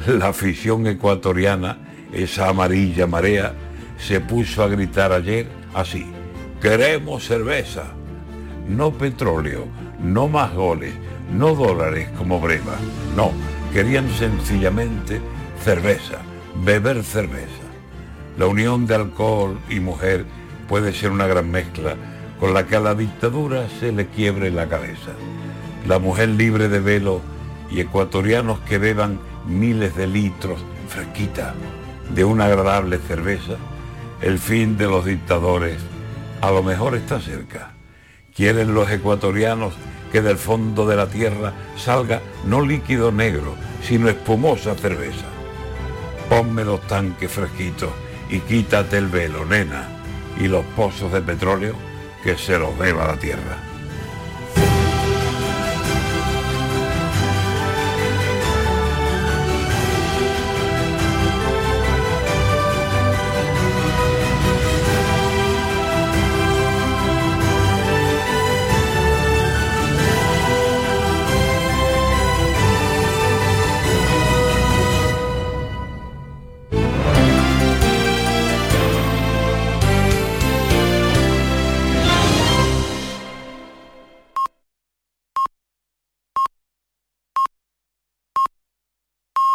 Speaker 28: La afición ecuatoriana, esa amarilla marea, se puso a gritar ayer así, queremos cerveza, no petróleo, no más goles, no dólares como breva, no, querían sencillamente cerveza, beber cerveza. La unión de alcohol y mujer puede ser una gran mezcla con la que a la dictadura se le quiebre la cabeza. La mujer libre de velo y ecuatorianos que beban miles de litros fresquita de una agradable cerveza, el fin de los dictadores a lo mejor está cerca. Quieren los ecuatorianos que del fondo de la tierra salga no líquido negro, sino espumosa cerveza. Ponme los tanques fresquitos y quítate el velo, nena, y los pozos de petróleo que se los beba la tierra.